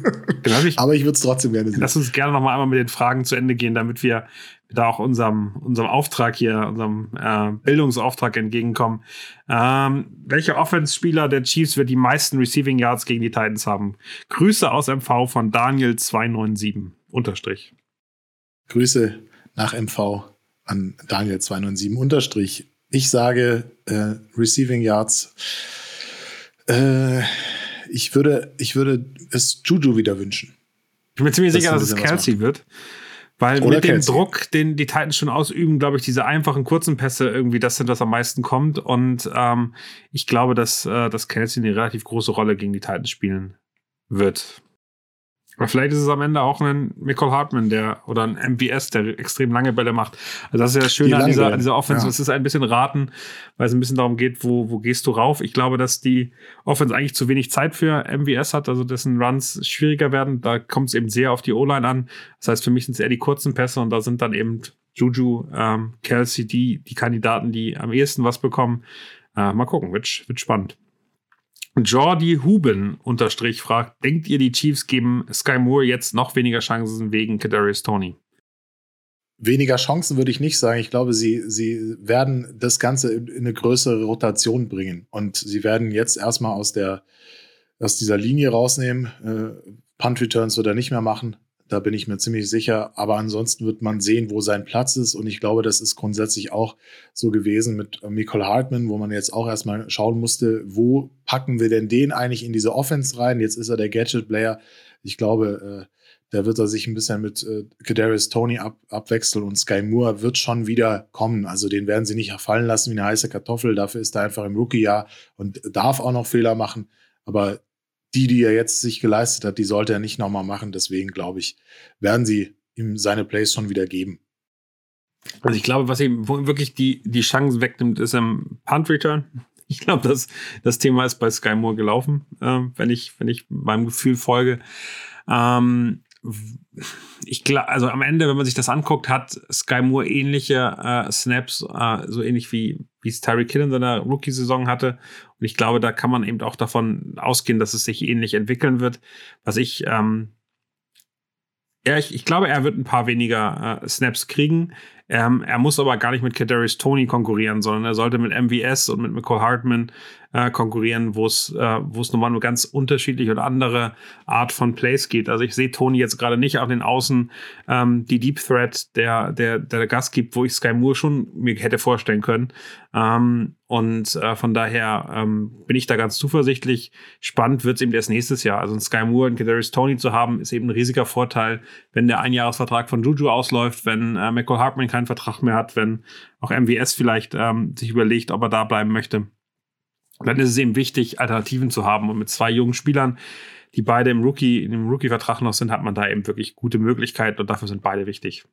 Ich, Aber ich würde es trotzdem gerne sehen. Lass uns gerne nochmal einmal mit den Fragen zu Ende gehen, damit wir da auch unserem, unserem Auftrag hier, unserem äh, Bildungsauftrag entgegenkommen. Ähm, welcher Offense-Spieler der Chiefs wird die meisten Receiving Yards gegen die Titans haben? Grüße aus MV von Daniel297 Unterstrich. Grüße nach MV an Daniel297 Unterstrich. Ich sage äh, Receiving Yards. Äh, ich, würde, ich würde es Juju wieder wünschen. Ich bin mir ziemlich sicher, dass es Kelsey wird. Weil Oder mit dem Druck, den die Titans schon ausüben, glaube ich, diese einfachen kurzen Pässe irgendwie das sind, was am meisten kommt. Und ähm, ich glaube, dass, äh, dass Kelsey eine relativ große Rolle gegen die Titans spielen wird. Aber vielleicht ist es am Ende auch ein Michael Hartman, der oder ein MVS, der extrem lange Bälle macht. Also das ist ja das Schöne die an, dieser, an dieser Offense. Ja. Es ist ein bisschen raten, weil es ein bisschen darum geht, wo, wo gehst du rauf. Ich glaube, dass die Offense eigentlich zu wenig Zeit für MVS hat, also dessen Runs schwieriger werden. Da kommt es eben sehr auf die O-Line an. Das heißt, für mich sind es eher die kurzen Pässe und da sind dann eben Juju, ähm, Kelsey, die, die Kandidaten, die am ehesten was bekommen. Äh, mal gucken, wird, wird spannend. Jordi Huben unterstrich fragt, denkt ihr, die Chiefs geben Sky Moore jetzt noch weniger Chancen wegen Kadarius Tony? Weniger Chancen würde ich nicht sagen. Ich glaube, sie, sie werden das Ganze in eine größere Rotation bringen. Und sie werden jetzt erstmal aus, der, aus dieser Linie rausnehmen. Äh, Punt Returns wird er nicht mehr machen. Da bin ich mir ziemlich sicher. Aber ansonsten wird man sehen, wo sein Platz ist. Und ich glaube, das ist grundsätzlich auch so gewesen mit Michael Hartman, wo man jetzt auch erstmal schauen musste, wo packen wir denn den eigentlich in diese Offense rein? Jetzt ist er der Gadget-Player. Ich glaube, äh, da wird er sich ein bisschen mit äh, Kadarius Tony ab, abwechseln und Sky Moore wird schon wieder kommen. Also den werden sie nicht fallen lassen wie eine heiße Kartoffel. Dafür ist er einfach im Rookie-Jahr und darf auch noch Fehler machen. Aber die, die er jetzt sich geleistet hat, die sollte er nicht nochmal machen. Deswegen glaube ich, werden sie ihm seine Plays schon wieder geben. Also ich glaube, was ihm wirklich die, die Chancen wegnimmt, ist im Punt Return. Ich glaube, das, das Thema ist bei Sky Moore gelaufen, äh, wenn, ich, wenn ich meinem Gefühl folge. Ähm, ich glaube, also am Ende, wenn man sich das anguckt, hat Sky Moore ähnliche äh, Snaps, äh, so ähnlich wie es Tyreek Hill in seiner Rookie-Saison hatte. Und ich glaube, da kann man eben auch davon ausgehen, dass es sich ähnlich entwickeln wird. Was ich, ähm, ja, ich, ich glaube, er wird ein paar weniger äh, Snaps kriegen. Ähm, er muss aber gar nicht mit Kadarius Tony konkurrieren, sondern er sollte mit MVS und mit Nicole Hartman äh, konkurrieren, wo es äh, nochmal eine ganz unterschiedliche und andere Art von Plays geht. Also ich sehe Tony jetzt gerade nicht auf den Außen ähm, die Deep Threat, der der der Gas gibt, wo ich Sky Moore schon mir hätte vorstellen können. Ähm, und äh, von daher ähm, bin ich da ganz zuversichtlich. Spannend wird es eben erst nächstes Jahr. Also ein Sky Moore und Kadarius Tony zu haben, ist eben ein riesiger Vorteil, wenn der Einjahresvertrag von Juju ausläuft, wenn äh, Michael Hartman keinen Vertrag mehr hat, wenn auch MWS vielleicht ähm, sich überlegt, ob er da bleiben möchte. Dann ist es eben wichtig, Alternativen zu haben. Und mit zwei jungen Spielern, die beide im Rookie, dem Rookie-Vertrag noch sind, hat man da eben wirklich gute Möglichkeiten und dafür sind beide wichtig.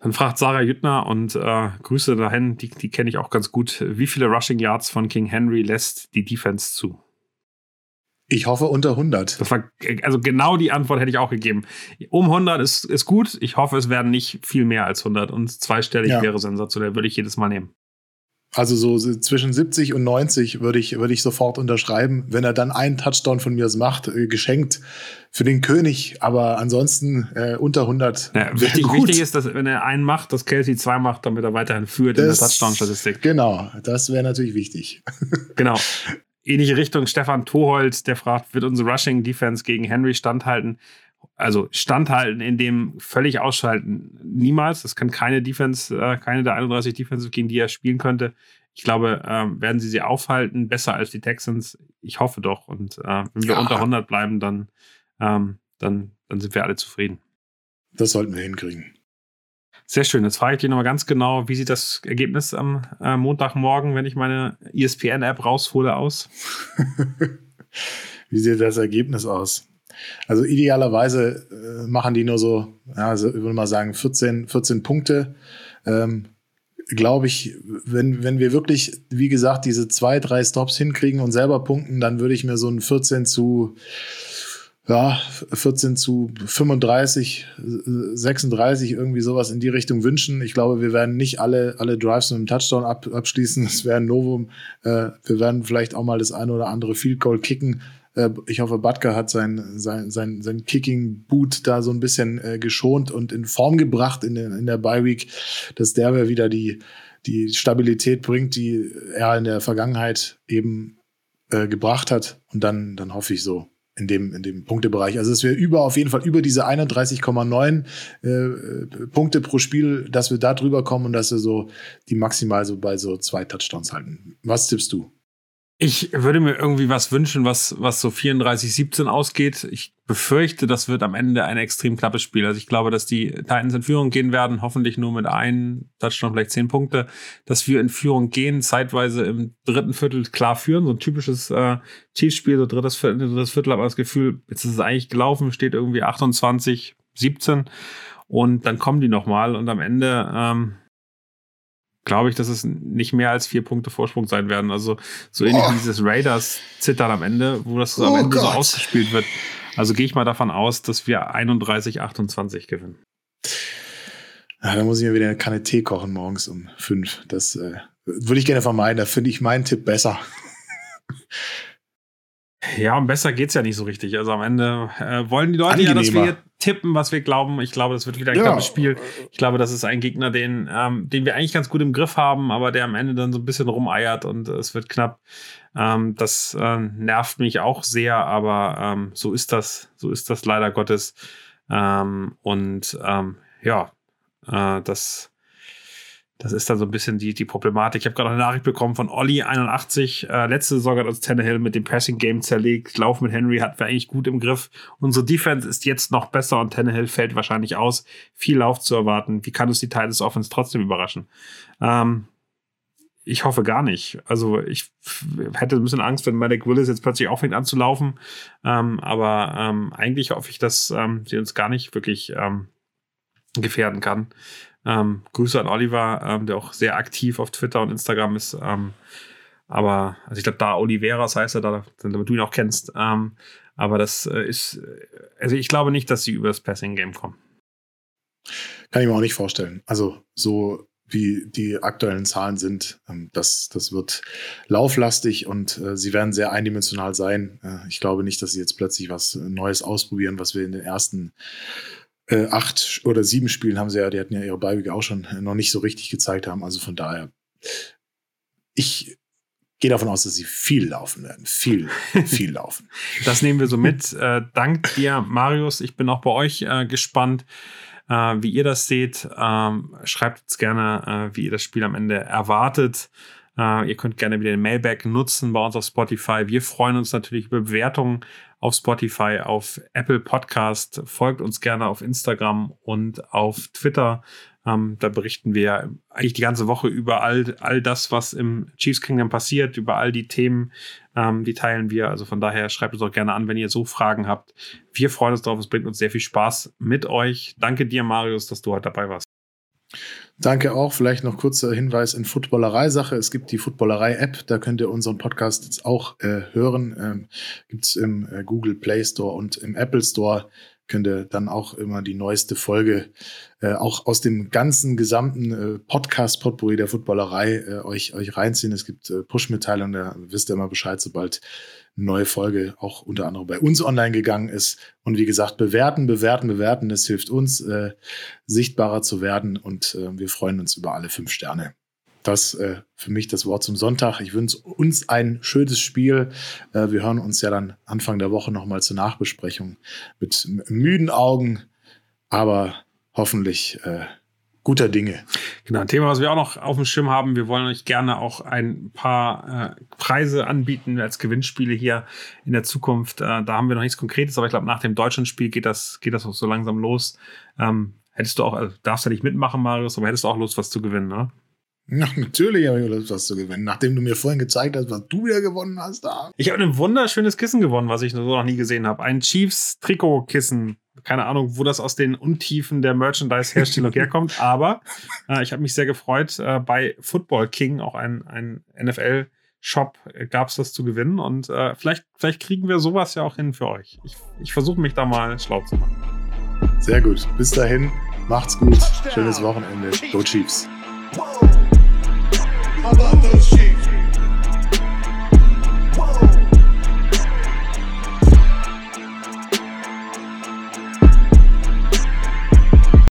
Dann fragt Sarah Jüttner und äh, Grüße dahin, die, die kenne ich auch ganz gut. Wie viele Rushing Yards von King Henry lässt die Defense zu? Ich hoffe unter 100. Das war, also genau die Antwort hätte ich auch gegeben. Um 100 ist, ist gut. Ich hoffe, es werden nicht viel mehr als 100 und zweistellig ja. wäre sensationell, würde ich jedes Mal nehmen. Also so zwischen 70 und 90 würde ich, würde ich sofort unterschreiben. Wenn er dann einen Touchdown von mir macht, äh, geschenkt für den König. Aber ansonsten äh, unter 100. Ja, wichtig, wichtig, ist, dass wenn er einen macht, dass Kelsey zwei macht, damit er weiterhin führt das, in der Touchdown-Statistik. Genau, das wäre natürlich wichtig. genau. *laughs* Ähnliche Richtung Stefan Toholt, der fragt, wird unsere Rushing Defense gegen Henry standhalten? also standhalten in dem völlig ausschalten niemals. Das kann keine Defense, äh, keine der 31 Defensive, gegen die er spielen könnte. Ich glaube, ähm, werden sie sie aufhalten, besser als die Texans. Ich hoffe doch. Und äh, wenn wir ja. unter 100 bleiben, dann, ähm, dann, dann sind wir alle zufrieden. Das sollten wir hinkriegen. Sehr schön. Jetzt frage ich dich nochmal ganz genau, wie sieht das Ergebnis am äh, Montagmorgen, wenn ich meine ESPN-App raushole, aus? *laughs* wie sieht das Ergebnis aus? Also idealerweise äh, machen die nur so, ja, also ich würde mal sagen, 14, 14 Punkte. Ähm, Glaube ich, wenn, wenn wir wirklich, wie gesagt, diese zwei, drei Stops hinkriegen und selber punkten, dann würde ich mir so ein 14 zu ja, 14 zu 35, 36, irgendwie sowas in die Richtung wünschen. Ich glaube, wir werden nicht alle, alle Drives mit einem Touchdown ab, abschließen. Das wäre ein Novum. Äh, wir werden vielleicht auch mal das eine oder andere Field Goal kicken. Äh, ich hoffe, Butker hat sein, sein, sein, sein Kicking-Boot da so ein bisschen äh, geschont und in Form gebracht in, der in der Bye-Week, dass der wieder die, die Stabilität bringt, die er in der Vergangenheit eben äh, gebracht hat. Und dann, dann hoffe ich so, in dem, in dem Punktebereich. Also dass wir über auf jeden Fall über diese 31,9 äh, Punkte pro Spiel, dass wir da drüber kommen und dass wir so die maximal so bei so zwei Touchdowns halten. Was tippst du? Ich würde mir irgendwie was wünschen, was, was so 34-17 ausgeht. Ich befürchte, das wird am Ende ein extrem knappes Spiel. Also ich glaube, dass die Titans in Führung gehen werden, hoffentlich nur mit einem Touchdown, vielleicht zehn Punkte. Dass wir in Führung gehen, zeitweise im dritten Viertel klar führen. So ein typisches äh, Chiefs-Spiel, so drittes Viertel, drittes Viertel, aber das Gefühl, jetzt ist es eigentlich gelaufen, steht irgendwie 28, 17 und dann kommen die nochmal und am Ende ähm, glaube ich, dass es nicht mehr als vier Punkte Vorsprung sein werden. Also so ähnlich oh. wie dieses Raiders-Zittern am Ende, wo das oh am Ende Gott. so ausgespielt wird. Also gehe ich mal davon aus, dass wir 31, 28 gewinnen. Ja, da muss ich mir wieder eine Kanne Tee kochen morgens um fünf. Das äh, würde ich gerne vermeiden. Da finde ich meinen Tipp besser. *laughs* Ja, und besser geht's ja nicht so richtig. Also am Ende äh, wollen die Leute ja, dass wir tippen, was wir glauben. Ich glaube, das wird wieder ein ja. knappes Spiel. Ich glaube, das ist ein Gegner, den, ähm, den wir eigentlich ganz gut im Griff haben, aber der am Ende dann so ein bisschen rumeiert und äh, es wird knapp. Ähm, das äh, nervt mich auch sehr, aber ähm, so ist das. So ist das leider Gottes. Ähm, und ähm, ja, äh, das das ist dann so ein bisschen die, die Problematik. Ich habe gerade eine Nachricht bekommen von Olli81. Äh, letzte Saison hat uns Tannehill mit dem Passing-Game zerlegt. Lauf mit Henry hatten wir eigentlich gut im Griff. Unsere Defense ist jetzt noch besser und Tannehill fällt wahrscheinlich aus. Viel Lauf zu erwarten. Wie kann uns die Titans Offense trotzdem überraschen? Ähm, ich hoffe gar nicht. Also ich hätte ein bisschen Angst, wenn Malik Willis jetzt plötzlich aufhängt anzulaufen. Ähm, aber ähm, eigentlich hoffe ich, dass ähm, sie uns gar nicht wirklich ähm, gefährden kann. Ähm, Grüße an Oliver, ähm, der auch sehr aktiv auf Twitter und Instagram ist. Ähm, aber, also ich glaube, da Oliveras heißt er, da, damit du ihn auch kennst. Ähm, aber das äh, ist, also ich glaube nicht, dass sie über das Passing-Game kommen. Kann ich mir auch nicht vorstellen. Also so wie die aktuellen Zahlen sind, ähm, das, das wird lauflastig und äh, sie werden sehr eindimensional sein. Äh, ich glaube nicht, dass sie jetzt plötzlich was Neues ausprobieren, was wir in den ersten äh, acht oder sieben Spielen haben sie ja, die hatten ja ihre Beibige auch schon noch nicht so richtig gezeigt haben. Also von daher, ich gehe davon aus, dass sie viel laufen werden. Viel, *laughs* viel laufen. Das nehmen wir so mit. Äh, dank dir, Marius. Ich bin auch bei euch äh, gespannt, äh, wie ihr das seht. Ähm, schreibt uns gerne, äh, wie ihr das Spiel am Ende erwartet. Äh, ihr könnt gerne wieder den Mailback nutzen bei uns auf Spotify. Wir freuen uns natürlich über Bewertungen auf Spotify, auf Apple Podcast. Folgt uns gerne auf Instagram und auf Twitter. Ähm, da berichten wir eigentlich die ganze Woche über all, all das, was im Chiefs Kingdom passiert, über all die Themen, ähm, die teilen wir. Also von daher schreibt uns auch gerne an, wenn ihr so Fragen habt. Wir freuen uns darauf. Es bringt uns sehr viel Spaß mit euch. Danke dir, Marius, dass du heute dabei warst. Danke auch. Vielleicht noch kurzer Hinweis in Footballerei-Sache. Es gibt die Footballerei-App, da könnt ihr unseren Podcast jetzt auch äh, hören. Ähm, gibt es im äh, Google Play Store und im Apple Store. Könnt ihr dann auch immer die neueste Folge äh, auch aus dem ganzen gesamten äh, Podcast-Potpourri der Footballerei äh, euch, euch reinziehen. Es gibt äh, Push-Mitteilungen, da wisst ihr immer Bescheid, sobald neue Folge auch unter anderem bei uns online gegangen ist. Und wie gesagt, bewerten, bewerten, bewerten. Das hilft uns, äh, sichtbarer zu werden. Und äh, wir freuen uns über alle fünf Sterne. das äh, für mich das Wort zum Sonntag. Ich wünsche uns ein schönes Spiel. Äh, wir hören uns ja dann Anfang der Woche nochmal zur Nachbesprechung mit müden Augen, aber hoffentlich äh, guter Dinge. Genau, ein Thema, was wir auch noch auf dem Schirm haben. Wir wollen euch gerne auch ein paar äh, Preise anbieten als Gewinnspiele hier in der Zukunft. Äh, da haben wir noch nichts Konkretes, aber ich glaube, nach dem deutschen Spiel geht das, geht das auch so langsam los. Ähm, hättest du auch, also darfst ja nicht mitmachen, Marius, aber hättest du auch Lust, was zu gewinnen, ne? Ja, natürlich habe ich Lust, was zu gewinnen. Nachdem du mir vorhin gezeigt hast, was du wieder gewonnen hast. Da. Ich habe ein wunderschönes Kissen gewonnen, was ich so noch nie gesehen habe. Ein Chiefs-Trikot-Kissen keine Ahnung, wo das aus den Untiefen der Merchandise-Herstellung *laughs* herkommt, aber äh, ich habe mich sehr gefreut. Äh, bei Football King, auch ein, ein NFL-Shop, äh, gab es das zu gewinnen und äh, vielleicht, vielleicht kriegen wir sowas ja auch hin für euch. Ich, ich versuche mich da mal schlau zu machen. Sehr gut. Bis dahin, macht's gut. Schönes Wochenende. Go Chiefs.